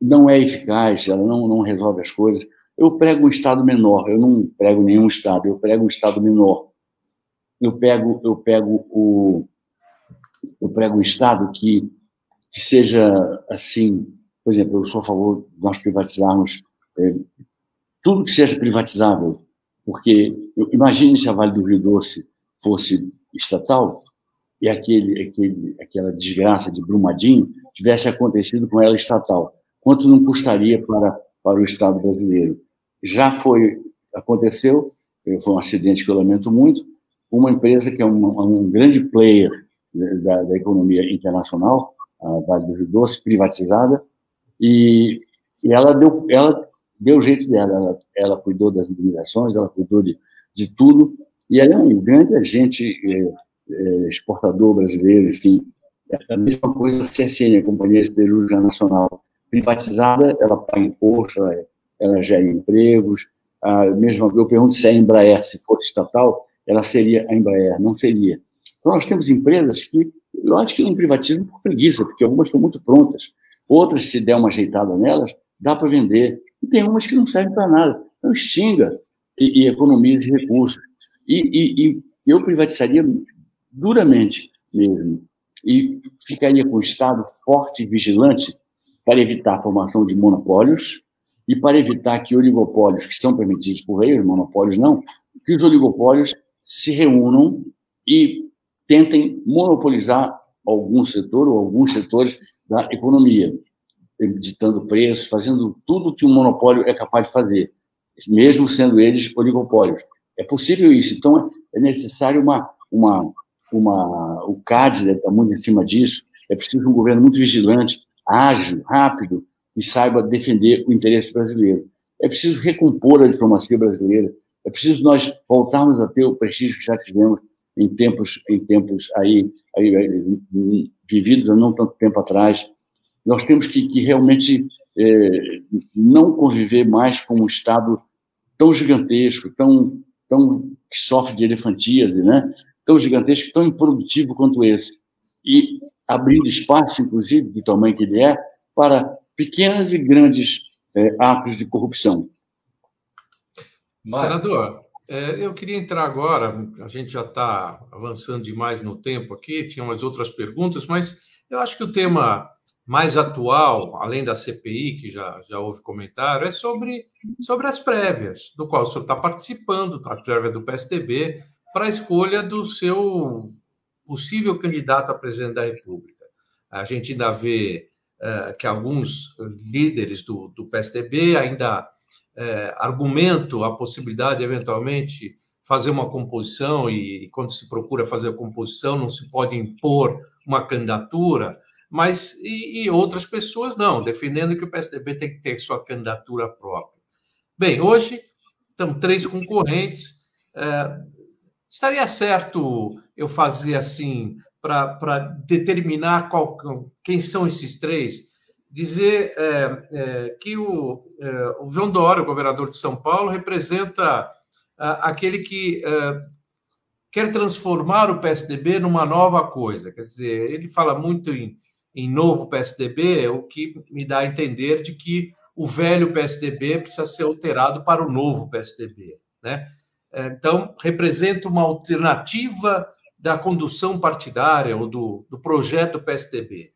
não é eficaz, ela não, não resolve as coisas. Eu prego um Estado menor, eu não prego nenhum Estado, eu prego um Estado menor eu pego, eu pego o, eu prego um Estado que, que seja assim, por exemplo, eu sou a favor de nós privatizarmos é, tudo que seja privatizável, porque imagine se a Vale do Rio Doce fosse estatal e aquele, aquele, aquela desgraça de Brumadinho tivesse acontecido com ela estatal. Quanto não custaria para, para o Estado brasileiro? Já foi, aconteceu, foi um acidente que eu lamento muito, uma empresa que é um, um grande player da, da, economia internacional, a Vale do Rio Doce, privatizada, e, e ela deu ela deu o jeito dela, ela, ela cuidou das indenizações, ela cuidou de, de tudo, e ela é um grande agente é, é, exportador brasileiro, enfim, é a mesma coisa a CSN, a Companhia Siderúrgica Nacional, privatizada, ela paga imposto, ela, ela gera empregos, a mesma, eu pergunto se a Embraer, se fosse estatal, ela seria a Embraer, não seria. Então, nós temos empresas que, eu acho que não privatizam por preguiça, porque algumas estão muito prontas. Outras, se der uma ajeitada nelas, dá para vender. E tem umas que não servem para nada. Então, extinga e, e economize recursos. E, e, e eu privatizaria duramente mesmo. E ficaria com o Estado forte e vigilante para evitar a formação de monopólios e para evitar que oligopólios, que são permitidos por lei, os monopólios não, que os oligopólios se reúnam e tentem monopolizar algum setor ou alguns setores da economia, ditando preços, fazendo tudo que um monopólio é capaz de fazer, mesmo sendo eles oligopólios. É possível isso. Então, é necessário uma. uma, uma o CAD está muito em cima disso. É preciso um governo muito vigilante, ágil, rápido e saiba defender o interesse brasileiro. É preciso recompor a diplomacia brasileira. É preciso nós voltarmos a ter o prestígio que já tivemos em tempos, em tempos aí, aí, aí vividos há não tanto tempo atrás. Nós temos que, que realmente é, não conviver mais com um Estado tão gigantesco, tão, tão que sofre de elefantíase, né? tão gigantesco, tão improdutivo quanto esse. E abrindo espaço, inclusive, do tamanho que ele é, para pequenos e grandes é, atos de corrupção. Senador, é, eu queria entrar agora, a gente já está avançando demais no tempo aqui, tinha umas outras perguntas, mas eu acho que o tema mais atual, além da CPI, que já, já houve comentário, é sobre, sobre as prévias, do qual o senhor está participando, a prévia do PSDB, para a escolha do seu possível candidato a presidente da República. A gente ainda vê uh, que alguns líderes do, do PSDB ainda uh, argumentam a possibilidade de, eventualmente, fazer uma composição, e quando se procura fazer a composição, não se pode impor uma candidatura, mas e, e, outras pessoas não, defendendo que o PSDB tem que ter sua candidatura própria. Bem, hoje estão três concorrentes. É, estaria certo eu fazer assim para determinar qual, quem são esses três? Dizer é, é, que o, é, o João Dória, o governador de São Paulo, representa aquele que é, quer transformar o PSDB numa nova coisa. Quer dizer, ele fala muito em em novo PSDB, o que me dá a entender de que o velho PSDB precisa ser alterado para o novo PSDB. Né? Então, representa uma alternativa da condução partidária ou do, do projeto PSDB.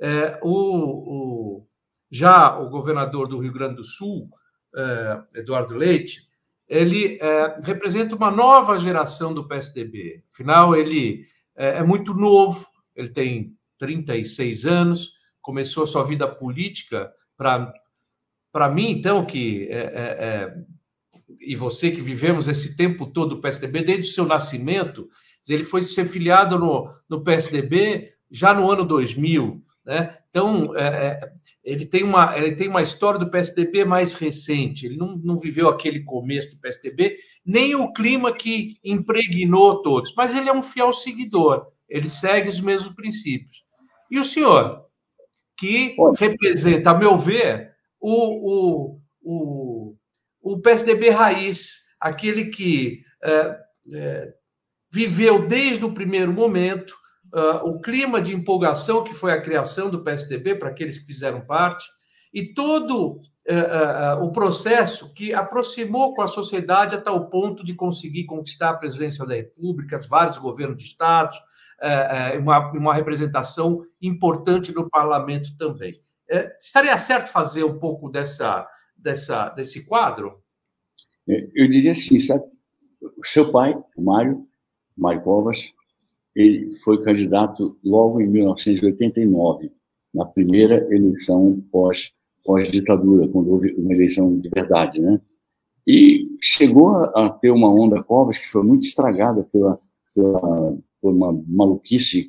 É, o, o, já o governador do Rio Grande do Sul, é, Eduardo Leite, ele é, representa uma nova geração do PSDB. Afinal, ele é, é muito novo, ele tem 36 anos, começou sua vida política para mim, então, que é, é, é, e você que vivemos esse tempo todo do PSDB, desde o seu nascimento, ele foi ser filiado no, no PSDB já no ano 2000, né? Então, é, é, ele, tem uma, ele tem uma história do PSDB mais recente, ele não, não viveu aquele começo do PSDB, nem o clima que impregnou todos, mas ele é um fiel seguidor, ele segue os mesmos princípios. E o senhor, que representa, a meu ver, o, o, o, o PSDB raiz, aquele que é, é, viveu desde o primeiro momento uh, o clima de empolgação que foi a criação do PSDB, para aqueles que fizeram parte, e todo uh, uh, o processo que aproximou com a sociedade até o ponto de conseguir conquistar a presidência da República, vários governos de estados, uma, uma representação importante no parlamento também. É, estaria certo fazer um pouco dessa, dessa, desse quadro? Eu diria assim, sabe? O seu pai, o Mário, Mário Covas, ele foi candidato logo em 1989, na primeira eleição pós, pós-ditadura, quando houve uma eleição de verdade, né? E chegou a ter uma onda Covas que foi muito estragada pela, pela uma maluquice,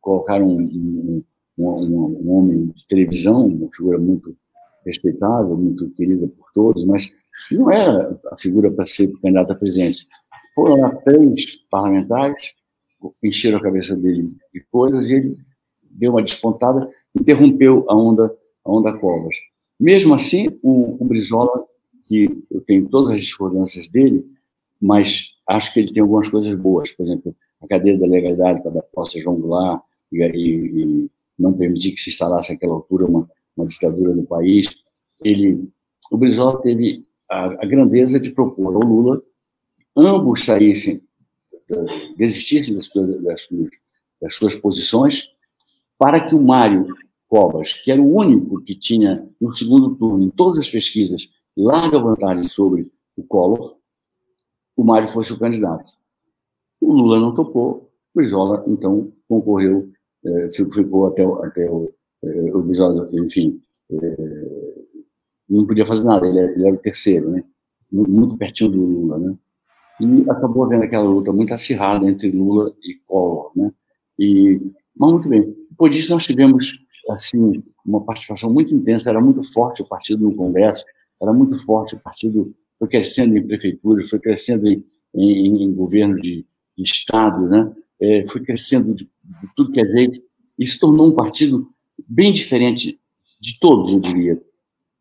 colocaram um, um, um, um, homem de televisão, uma figura muito respeitável, muito querida por todos, mas não era a figura para ser candidato a presidente. Foram lá três parlamentares, encheram a cabeça dele de coisas e ele deu uma despontada, interrompeu a onda, a onda Covas. Mesmo assim, o, o Brizola, que eu tenho todas as discordâncias dele, mas acho que ele tem algumas coisas boas. Por exemplo, a cadeia da legalidade para dar posse a João Goulart e, e, e, não permitir que se instalasse naquela altura uma, uma ditadura no país. Ele, o Brizola teve a, a grandeza de propor ao Lula ambos saíssem, desistissem das suas, das suas, das suas posições, para que o Mário Covas, que era o único que tinha, no segundo turno, em todas as pesquisas, larga vantagem sobre o Collor, o Mário fosse o candidato. O Lula não topou, o Brizola, então, concorreu, é, ficou até, até o, é, o Brizola, enfim, é, não podia fazer nada, ele era, ele era, o terceiro, né? Muito pertinho do Lula, né? E acabou havendo aquela luta muito acirrada entre Lula e Collor, né? E, mas muito bem. Depois disso, nós tivemos, assim, uma participação muito intensa, era muito forte o partido no Congresso, era muito forte o partido, foi crescendo em prefeituras, foi crescendo em, em, em de, Estado, né? É, foi crescendo de, de, tudo que é jeito e se tornou um partido bem diferente de todos, eu diria.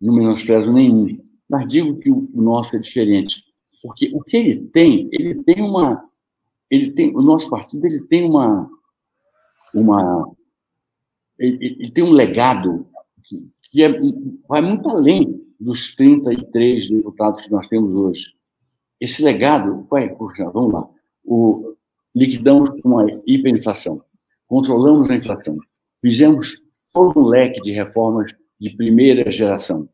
Não menosprezo nenhum. Mas digo que o, o nosso é diferente. Porque o que ele tem, ele tem uma. Ele tem, o nosso partido ele tem uma. uma ele, ele tem um legado que, que é, vai muito além dos 33 deputados que nós temos hoje. Esse legado, qual é? Vamos lá. O, liquidamos com a hiperinflação, controlamos a inflação, fizemos todo um leque de reformas de primeira geração.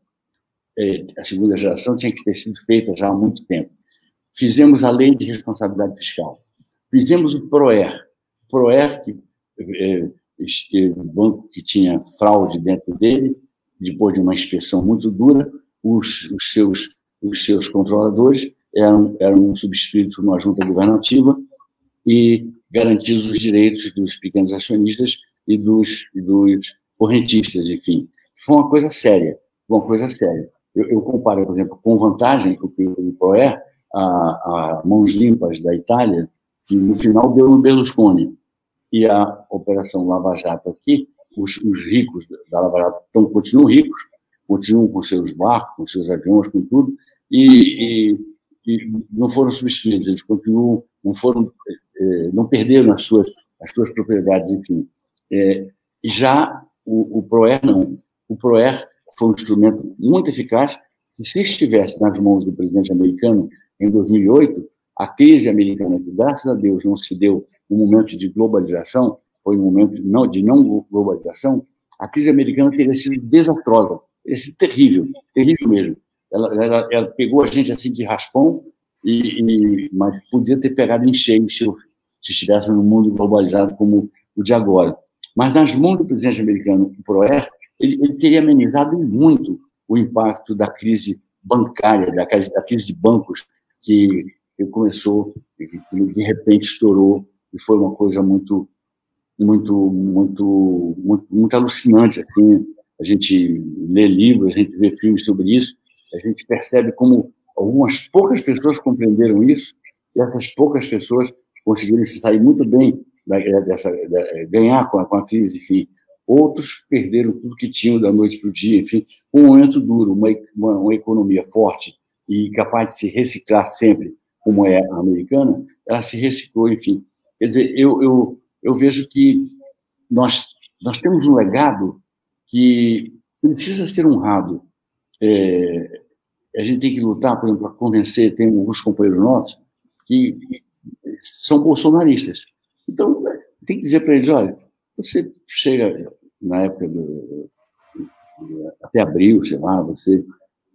É, a segunda geração tinha que ter sido feita já há muito tempo. Fizemos a lei de responsabilidade fiscal. Fizemos o PROER. PROER, que, é, é, banco que tinha fraude dentro dele, depois de uma inspeção muito dura, os, os seus, os seus controladores eram, eram substituídos por uma junta governativa e garantidos os direitos dos pequenos acionistas e dos, dos correntistas, enfim. Foi uma coisa séria, uma coisa séria. Eu, eu comparo, por exemplo, com vantagem, o que o ProER, a, a Mãos Limpas da Itália, que no final deu no Berlusconi, e a Operação Lava Jato aqui, os, os ricos da Lava Jato estão, continuam ricos, continuam com seus barcos, com seus aviões, com tudo, e, e, e não foram substituídos, eles continuam, não foram, eh, não perderam as suas, as suas propriedades, enfim. É, já o, o PROER não. O PROER foi um instrumento muito eficaz, e se estivesse nas mãos do presidente americano em 2008, a crise americana, que graças a Deus não se deu no momento de globalização, foi um momento de não, de não globalização, a crise americana teria sido desastrosa, teria sido terrível, terrível mesmo. Ela, ela, ela pegou a gente assim de raspão, e, e, mas podia ter pegado em cheio se, se estivesse num mundo globalizado como o de agora. Mas nas mãos do presidente americano, o Proer, ele, ele teria amenizado muito o impacto da crise bancária, da crise, da crise de bancos que, que começou, que de repente estourou e foi uma coisa muito muito, muito, muito, muito alucinante. Assim. A gente lê livros, a gente vê filmes sobre isso, a gente percebe como algumas poucas pessoas compreenderam isso, e essas poucas pessoas conseguiram se sair muito bem dessa, da, ganhar com a, com a crise, enfim. Outros perderam tudo que tinham da noite para o dia, enfim. Um momento duro, uma, uma, uma economia forte e capaz de se reciclar sempre, como é a americana, ela se reciclou, enfim. Quer dizer, eu, eu, eu vejo que nós, nós temos um legado que precisa ser honrado. É, a gente tem que lutar, por exemplo, para convencer, tem alguns companheiros nossos que são bolsonaristas. Então, tem que dizer para eles, olha, você chega na época do, até abril, sei lá, você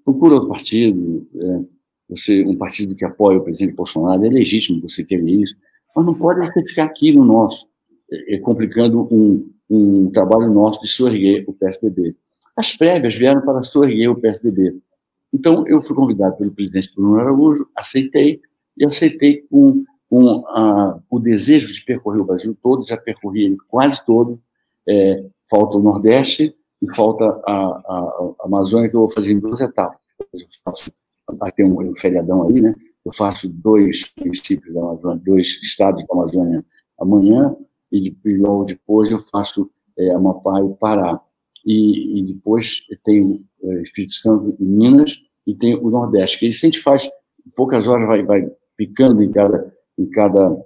procura outro partido, é, você um partido que apoia o presidente Bolsonaro, é legítimo você querer isso, mas não pode você ficar aqui no nosso. É, é, complicando um, um trabalho nosso de soerguer o PSDB. As prévias vieram para soerguer o PSDB. Então, eu fui convidado pelo presidente Bruno Araújo, aceitei, e aceitei com, com a, o desejo de percorrer o Brasil todo, já percorri ele quase todo, é, falta o Nordeste e falta a, a, a, Amazônia, que eu vou fazer em duas etapas. Eu faço, tem um, um feriadão aí, né? Eu faço dois municípios da Amazônia, dois estados da Amazônia amanhã, e, e logo depois eu faço é, Amapá e Pará. E, e depois tem é, Espírito Santo e Minas, e tem o Nordeste, que isso a gente faz, poucas horas vai, vai picando em cada, em, cada,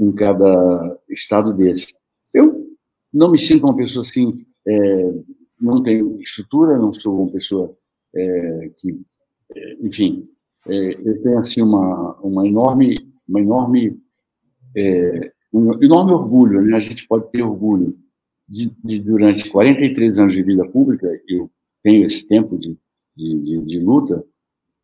em cada estado desse. Eu não me sinto uma pessoa assim, é, não tenho estrutura, não sou uma pessoa é, que, é, enfim, é, eu tenho assim uma, uma enorme, uma enorme é, um enorme orgulho, né? a gente pode ter orgulho de, de, durante 43 anos de vida pública, eu tenho esse tempo de, de, de, luta,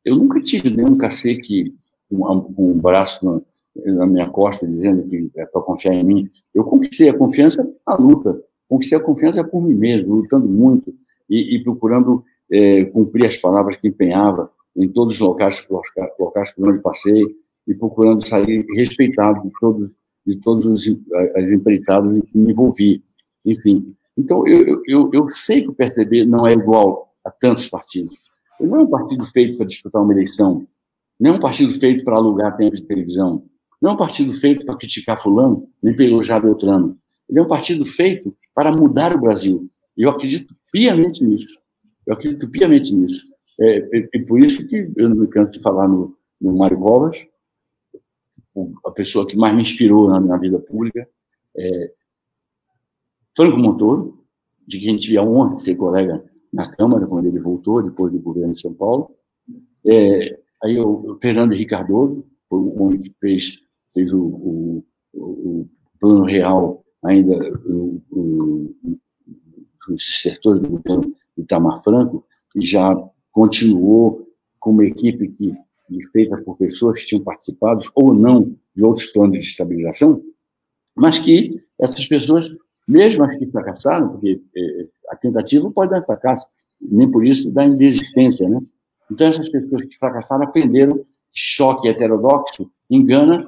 eu nunca tive nenhum cacique com um, um braço na, na, minha costa dizendo que é para confiar em mim. Eu conquistei a confiança na luta, conquistei a confiança por mim mesmo, lutando muito e, e procurando é, cumprir as palavras que empenhava em todos os locais, locais por onde passei e procurando sair respeitado de todos de todas as empreitadas em que me envolvi. Enfim, então eu, eu, eu sei que o PSDB não é igual a tantos partidos. Ele não é um partido feito para disputar uma eleição, não é um partido feito para alugar tempo de televisão, não é um partido feito para criticar fulano, nem para elogiar Beltrano. Ele é um partido feito para mudar o Brasil. E eu acredito piamente nisso. Eu acredito piamente nisso. É, e por isso que eu não me canso de falar no, no Mário Covas, a pessoa que mais me inspirou na minha vida pública, é Franco Montoro, de quem tive a honra de ser colega na Câmara, quando ele voltou, depois do governo de São Paulo. É, aí o Fernando Cardoso, foi o homem que fez, fez o, o, o plano real, ainda o, o, setores do governo Itamar Franco, e já continuou com uma equipe que feita por pessoas que tinham participado ou não de outros planos de estabilização, mas que essas pessoas, mesmo as que fracassaram, porque eh, a tentativa pode dar fracasso, nem por isso dá indesistência, né? Então, essas pessoas que fracassaram aprenderam que choque heterodoxo engana,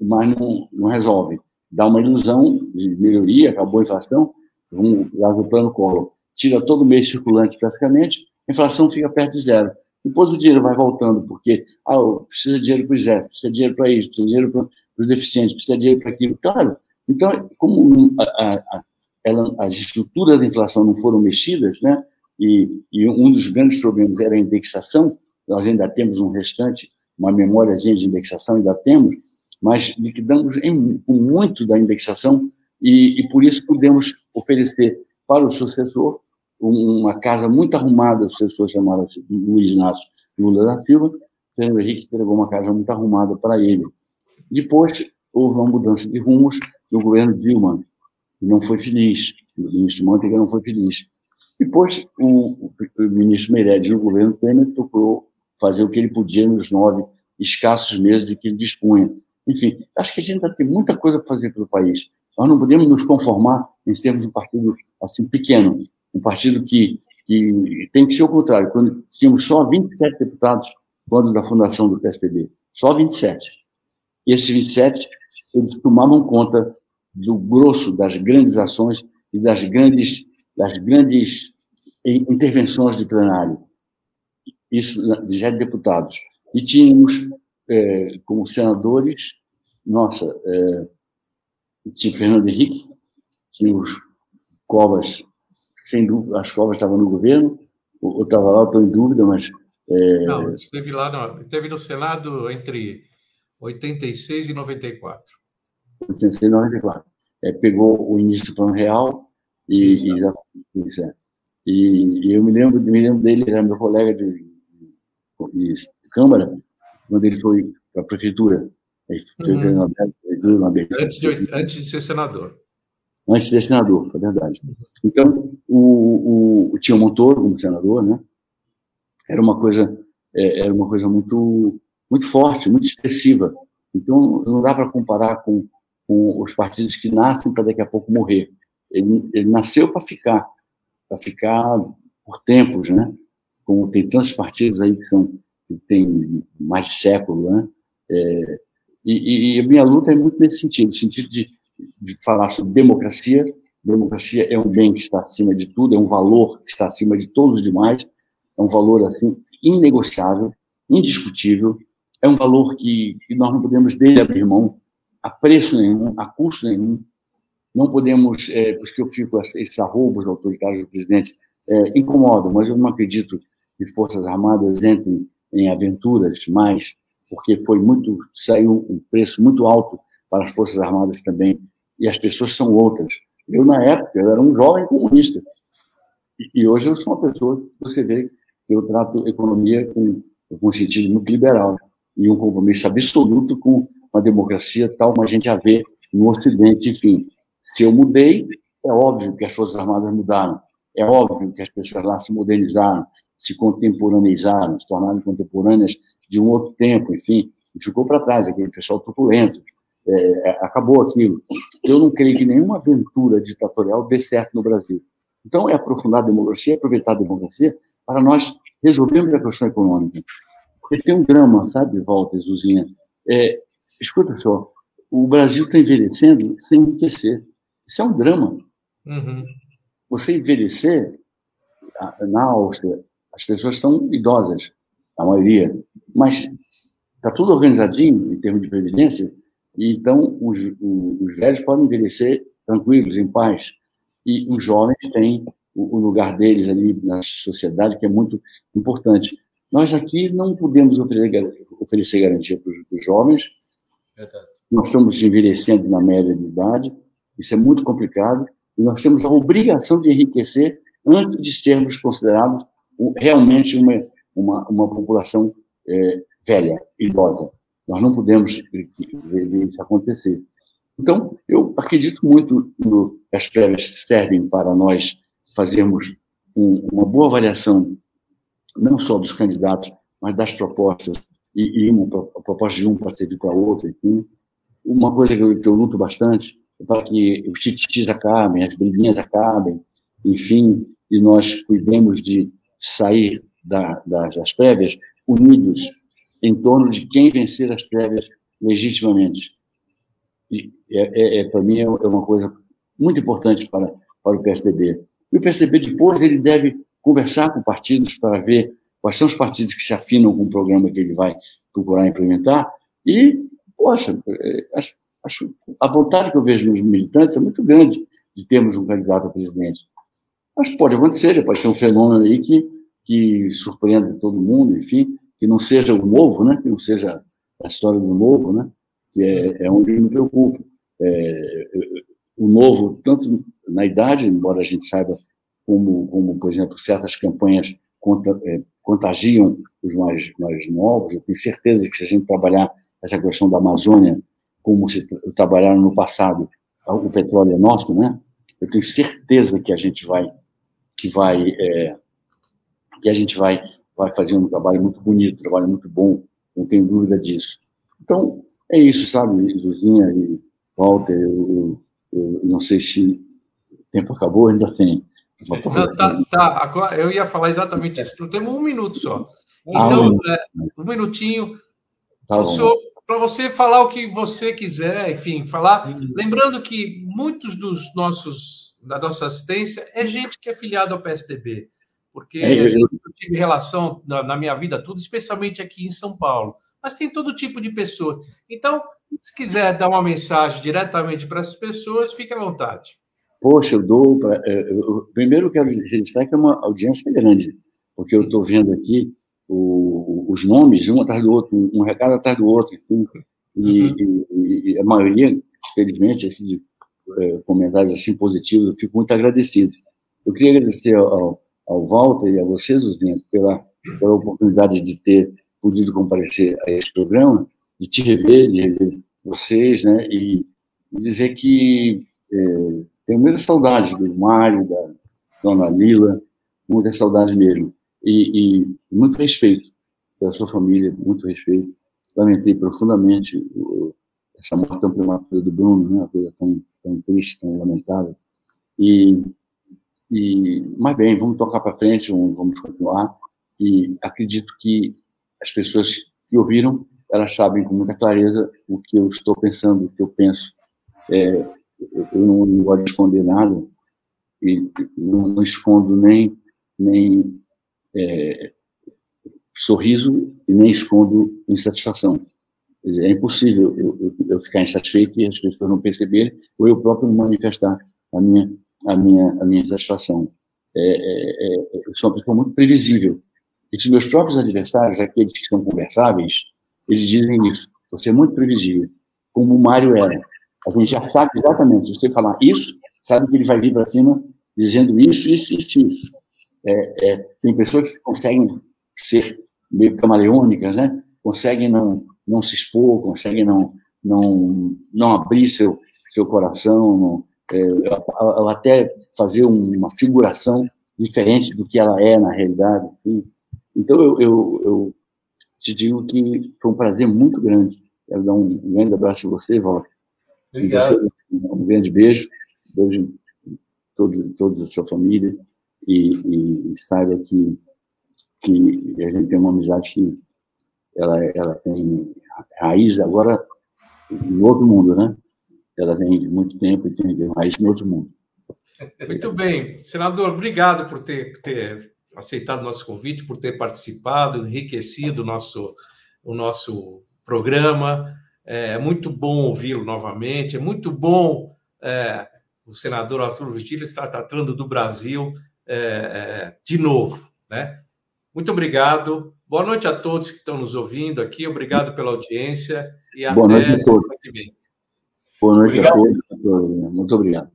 mas não, não resolve. Dá uma ilusão de melhoria, acabou a inflação, um, o plano Collor tira todo mês circulante praticamente, a inflação fica perto de zero. Depois o dinheiro vai voltando, porque ah, precisa de dinheiro para o exército, precisa de dinheiro para isso, precisa de dinheiro para os deficientes, precisa de dinheiro para aquilo. Claro, então, como a, a, ela, as estruturas da inflação não foram mexidas, né, e, e, um dos grandes problemas era a indexação, nós ainda temos um restante, uma memóriazinha de indexação, ainda temos, mas liquidamos em, muito da indexação e, e por isso podemos oferecer para o sucessor uma casa muito arrumada, pessoas chamaram assim, Luiz Inácio Lula da Silva, Fernando Henrique entregou uma casa muito arrumada para ele. Depois, houve uma mudança de rumos no governo Dilma, que não foi feliz, o ministro Manteiga não foi feliz. Depois, o, o ministro Meirelles, no governo Temer, procurou fazer o que ele podia nos nove escassos meses de que ele dispunha. Enfim, acho que a gente ainda tem muita coisa para fazer pelo país. Nós não podemos nos conformar em termos de um partido assim pequeno um partido que, que tem que ser o contrário. Quando tínhamos só 27 deputados quando da fundação do PSDB, só 27. E esses 27, eles tomavam conta do grosso das grandes ações e das grandes, das grandes intervenções de plenário. Isso já de deputados. E tínhamos, é, como senadores, nossa, é, tinha Fernando Henrique, tínhamos Covas sem dúvida, as Covas estavam no governo, ou estava lá, estou em dúvida, mas. É... Não, esteve lá, não, esteve no Senado entre 86 e 94. 86 e 94. É, pegou o início do Plano Real e, e, é. e, e eu me lembro, me lembro dele, era meu colega de, de, de Câmara, quando ele foi para a prefeitura. Uhum. antes, de, antes de ser senador antes de ser senador, é verdade. Então, o, o, o Tio Montoro, como senador, né, era uma coisa, é, era uma coisa muito, muito forte, muito expressiva. Então, não dá para comparar com, com os partidos que nascem para daqui a pouco morrer. Ele, ele nasceu para ficar, para ficar por tempos, né? Como tem tantos partidos aí que são que têm mais de século, né? É, e, e, a minha luta é muito nesse sentido, no sentido de de falar sobre democracia. Democracia é um bem que está acima de tudo, é um valor que está acima de todos os demais, é um valor assim inegociável, indiscutível, é um valor que, que nós não podemos dele abrir mão a preço nenhum, a custo nenhum. Não podemos, é, porque eu fico esses arroubos autoritários do presidente é, incomodam, mas eu não acredito que forças armadas entrem em aventuras mais, porque foi muito saiu um preço muito alto para as Forças Armadas também, e as pessoas são outras. Eu, na época, eu era um jovem comunista, e, e hoje eu sou uma pessoa, você vê, eu trato economia com, com um sentido muito liberal, e um compromisso absoluto com uma democracia tal como a gente já vê no Ocidente, enfim. Se eu mudei, é óbvio que as Forças Armadas mudaram, é óbvio que as pessoas lá se modernizaram, se contemporaneizaram, se tornaram contemporâneas de um outro tempo, enfim, e ficou para trás aquele pessoal truculento, é, acabou aquilo. Eu não creio que nenhuma aventura ditatorial dê certo no Brasil. Então, é aprofundar a democracia, aproveitar a democracia para nós resolvermos a questão econômica. Porque tem um drama, sabe, Walter, Zuzinha? É, escuta só, o Brasil está envelhecendo sem enriquecer. Isso é um drama. Uhum. Você envelhecer, na Áustria, as pessoas são idosas, a maioria, mas está tudo organizadinho em termos de previdência, E, então, os, os velhos podem envelhecer tranquilos, em paz, e os jovens têm o lugar deles ali na sociedade, que é muito importante. Nós aqui não podemos oferecer garantia para os jovens. Nós estamos envelhecendo na média de idade, isso é muito complicado, e nós temos a obrigação de enriquecer antes de sermos considerados realmente uma, uma, uma população é, velha, idosa. Nós não podemos ver isso acontecer. Então, eu acredito muito no, que as prévias servem para nós fazermos um, uma boa avaliação, não só dos candidatos, mas das propostas, e, e uma, a proposta de um para servir para outro, enfim. Uma coisa que eu, que eu luto bastante é para que os tititis acabem, as briguinhas acabem, enfim, e nós cuidemos de sair da, das prévias unidos em torno de quem vencer as prévias legitimamente. E é, é, é para mim, é, é uma coisa muito importante para, para o PSDB. E o PSDB, depois, ele deve conversar com partidos para ver quais são os partidos que se afinam com o programa que ele vai procurar implementar. E, poxa, é, acho, acho, a vontade que eu vejo nos militantes é muito grande de termos um candidato a presidente. Mas pode acontecer, pode ser um fenômeno aí que, que surpreenda todo mundo, enfim, que não seja o novo, né? que não seja a história do novo, né? que é, é onde eu me preocupo. É, o novo, tanto na idade, embora a gente saiba como, como por exemplo, certas campanhas conta, é, contagiam os mais, mais novos, eu tenho certeza que se a gente trabalhar essa questão da Amazônia, como se trabalharam no passado, o petróleo é nosso, né? Eu tenho certeza que a gente vai que vai é, que a gente vai vai fazer um trabalho muito bonito, um trabalho muito bom, não tenho dúvida disso. Então é isso, sabe, Luzinha e Walter, eu, eu, eu não sei se o tempo acabou, ainda tem. Não, tá, tá, agora eu ia falar exatamente isso. Nós temos um minuto só. Ah, então, ah, é, um minutinho. Tá para você falar o que você quiser, enfim, falar. Lembrando que muitos dos nossos da nossa assistência é gente que é filiado ao PSDB, porque é, eu tive relação na, na, minha vida tudo, especialmente aqui em São Paulo. Mas tem todo tipo de pessoas. Então, se quiser dar uma mensagem diretamente para essas pessoas, fique à vontade. Poxa, eu dou. Pra, é, eu, primeiro, eu quero registrar que é uma audiência grande, porque eu estou vendo aqui o, os nomes, um atrás do outro, um recado atrás do outro, enfim, e, uhum. e, e a maioria, felizmente, assim, de é, comentários assim positivos, eu fico muito agradecido. Eu queria agradecer ao, ao Walter e a vocês, os pela, pela oportunidade de ter podido comparecer a esse programa, de te rever, de rever vocês, né, e dizer que é, tenho muita saudade do Mário, da dona Lila, muita saudade mesmo. E, e muito respeito pela sua família, muito respeito. Lamentei profundamente essa morte tão prematura do Bruno, né? uma coisa tão, tão triste, tão lamentável. E, e, mas bem, vamos tocar para frente, vamos continuar. E acredito que as pessoas que ouviram, elas sabem com muita clareza o que eu estou pensando, o que eu penso. É, eu não, gosto de esconder nada e não, não escondo nem nem é, sorriso e nem escondo insatisfação. Dizer, é impossível eu, eu, eu, ficar insatisfeito e as pessoas não perceberem ou eu próprio manifestar a minha a minha a minha insatisfação. É, é, é, eu sou uma pessoa muito previsível. E se meus próprios adversários, aqueles que são conversáveis, eles dizem isso. Você é muito previsível, como o Mário era. A gente já sabe exatamente, se você falar isso, sabe que ele vai vir para cima dizendo isso, isso, isso, isso. É, é, tem pessoas que conseguem ser meio camaleônicas, né? Conseguem não, não se expor, conseguem não, não, não abrir seu, seu coração, não, é, até fazer uma figuração diferente do que ela é na realidade. Então, eu, eu, eu, te digo que foi um prazer muito grande. Quero dar um grande abraço a você, Walter. Obrigado. Um grande beijo. Beijo todos, todos a sua família. E, e, e, saiba que, que a gente tem uma amizade que ela, ela tem raiz agora em outro mundo, né? Ela vem de muito tempo e tem raiz em outro mundo. Muito bem. Senador, obrigado por ter, ter aceitado o nosso convite, por ter participado, enriquecido o nosso, o nosso programa. É muito bom ouvi-lo novamente, é muito bom é, o senador Arthur Vigília estar tratando do Brasil é, é, de novo. Né? Muito obrigado. Boa noite a todos que estão nos ouvindo aqui. Obrigado pela audiência e Boa até noite a todos. Boa noite obrigado. a todos. Muito obrigado.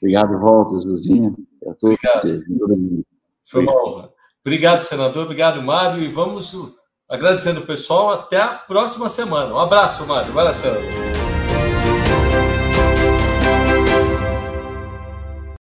Obrigado, Volta, Luzinha, a todos obrigado. vocês. Foi uma honra. Obrigado, senador. Obrigado, Mário. E vamos agradecendo o pessoal. Até a próxima semana. Um abraço, Mário. Vai lá, senador.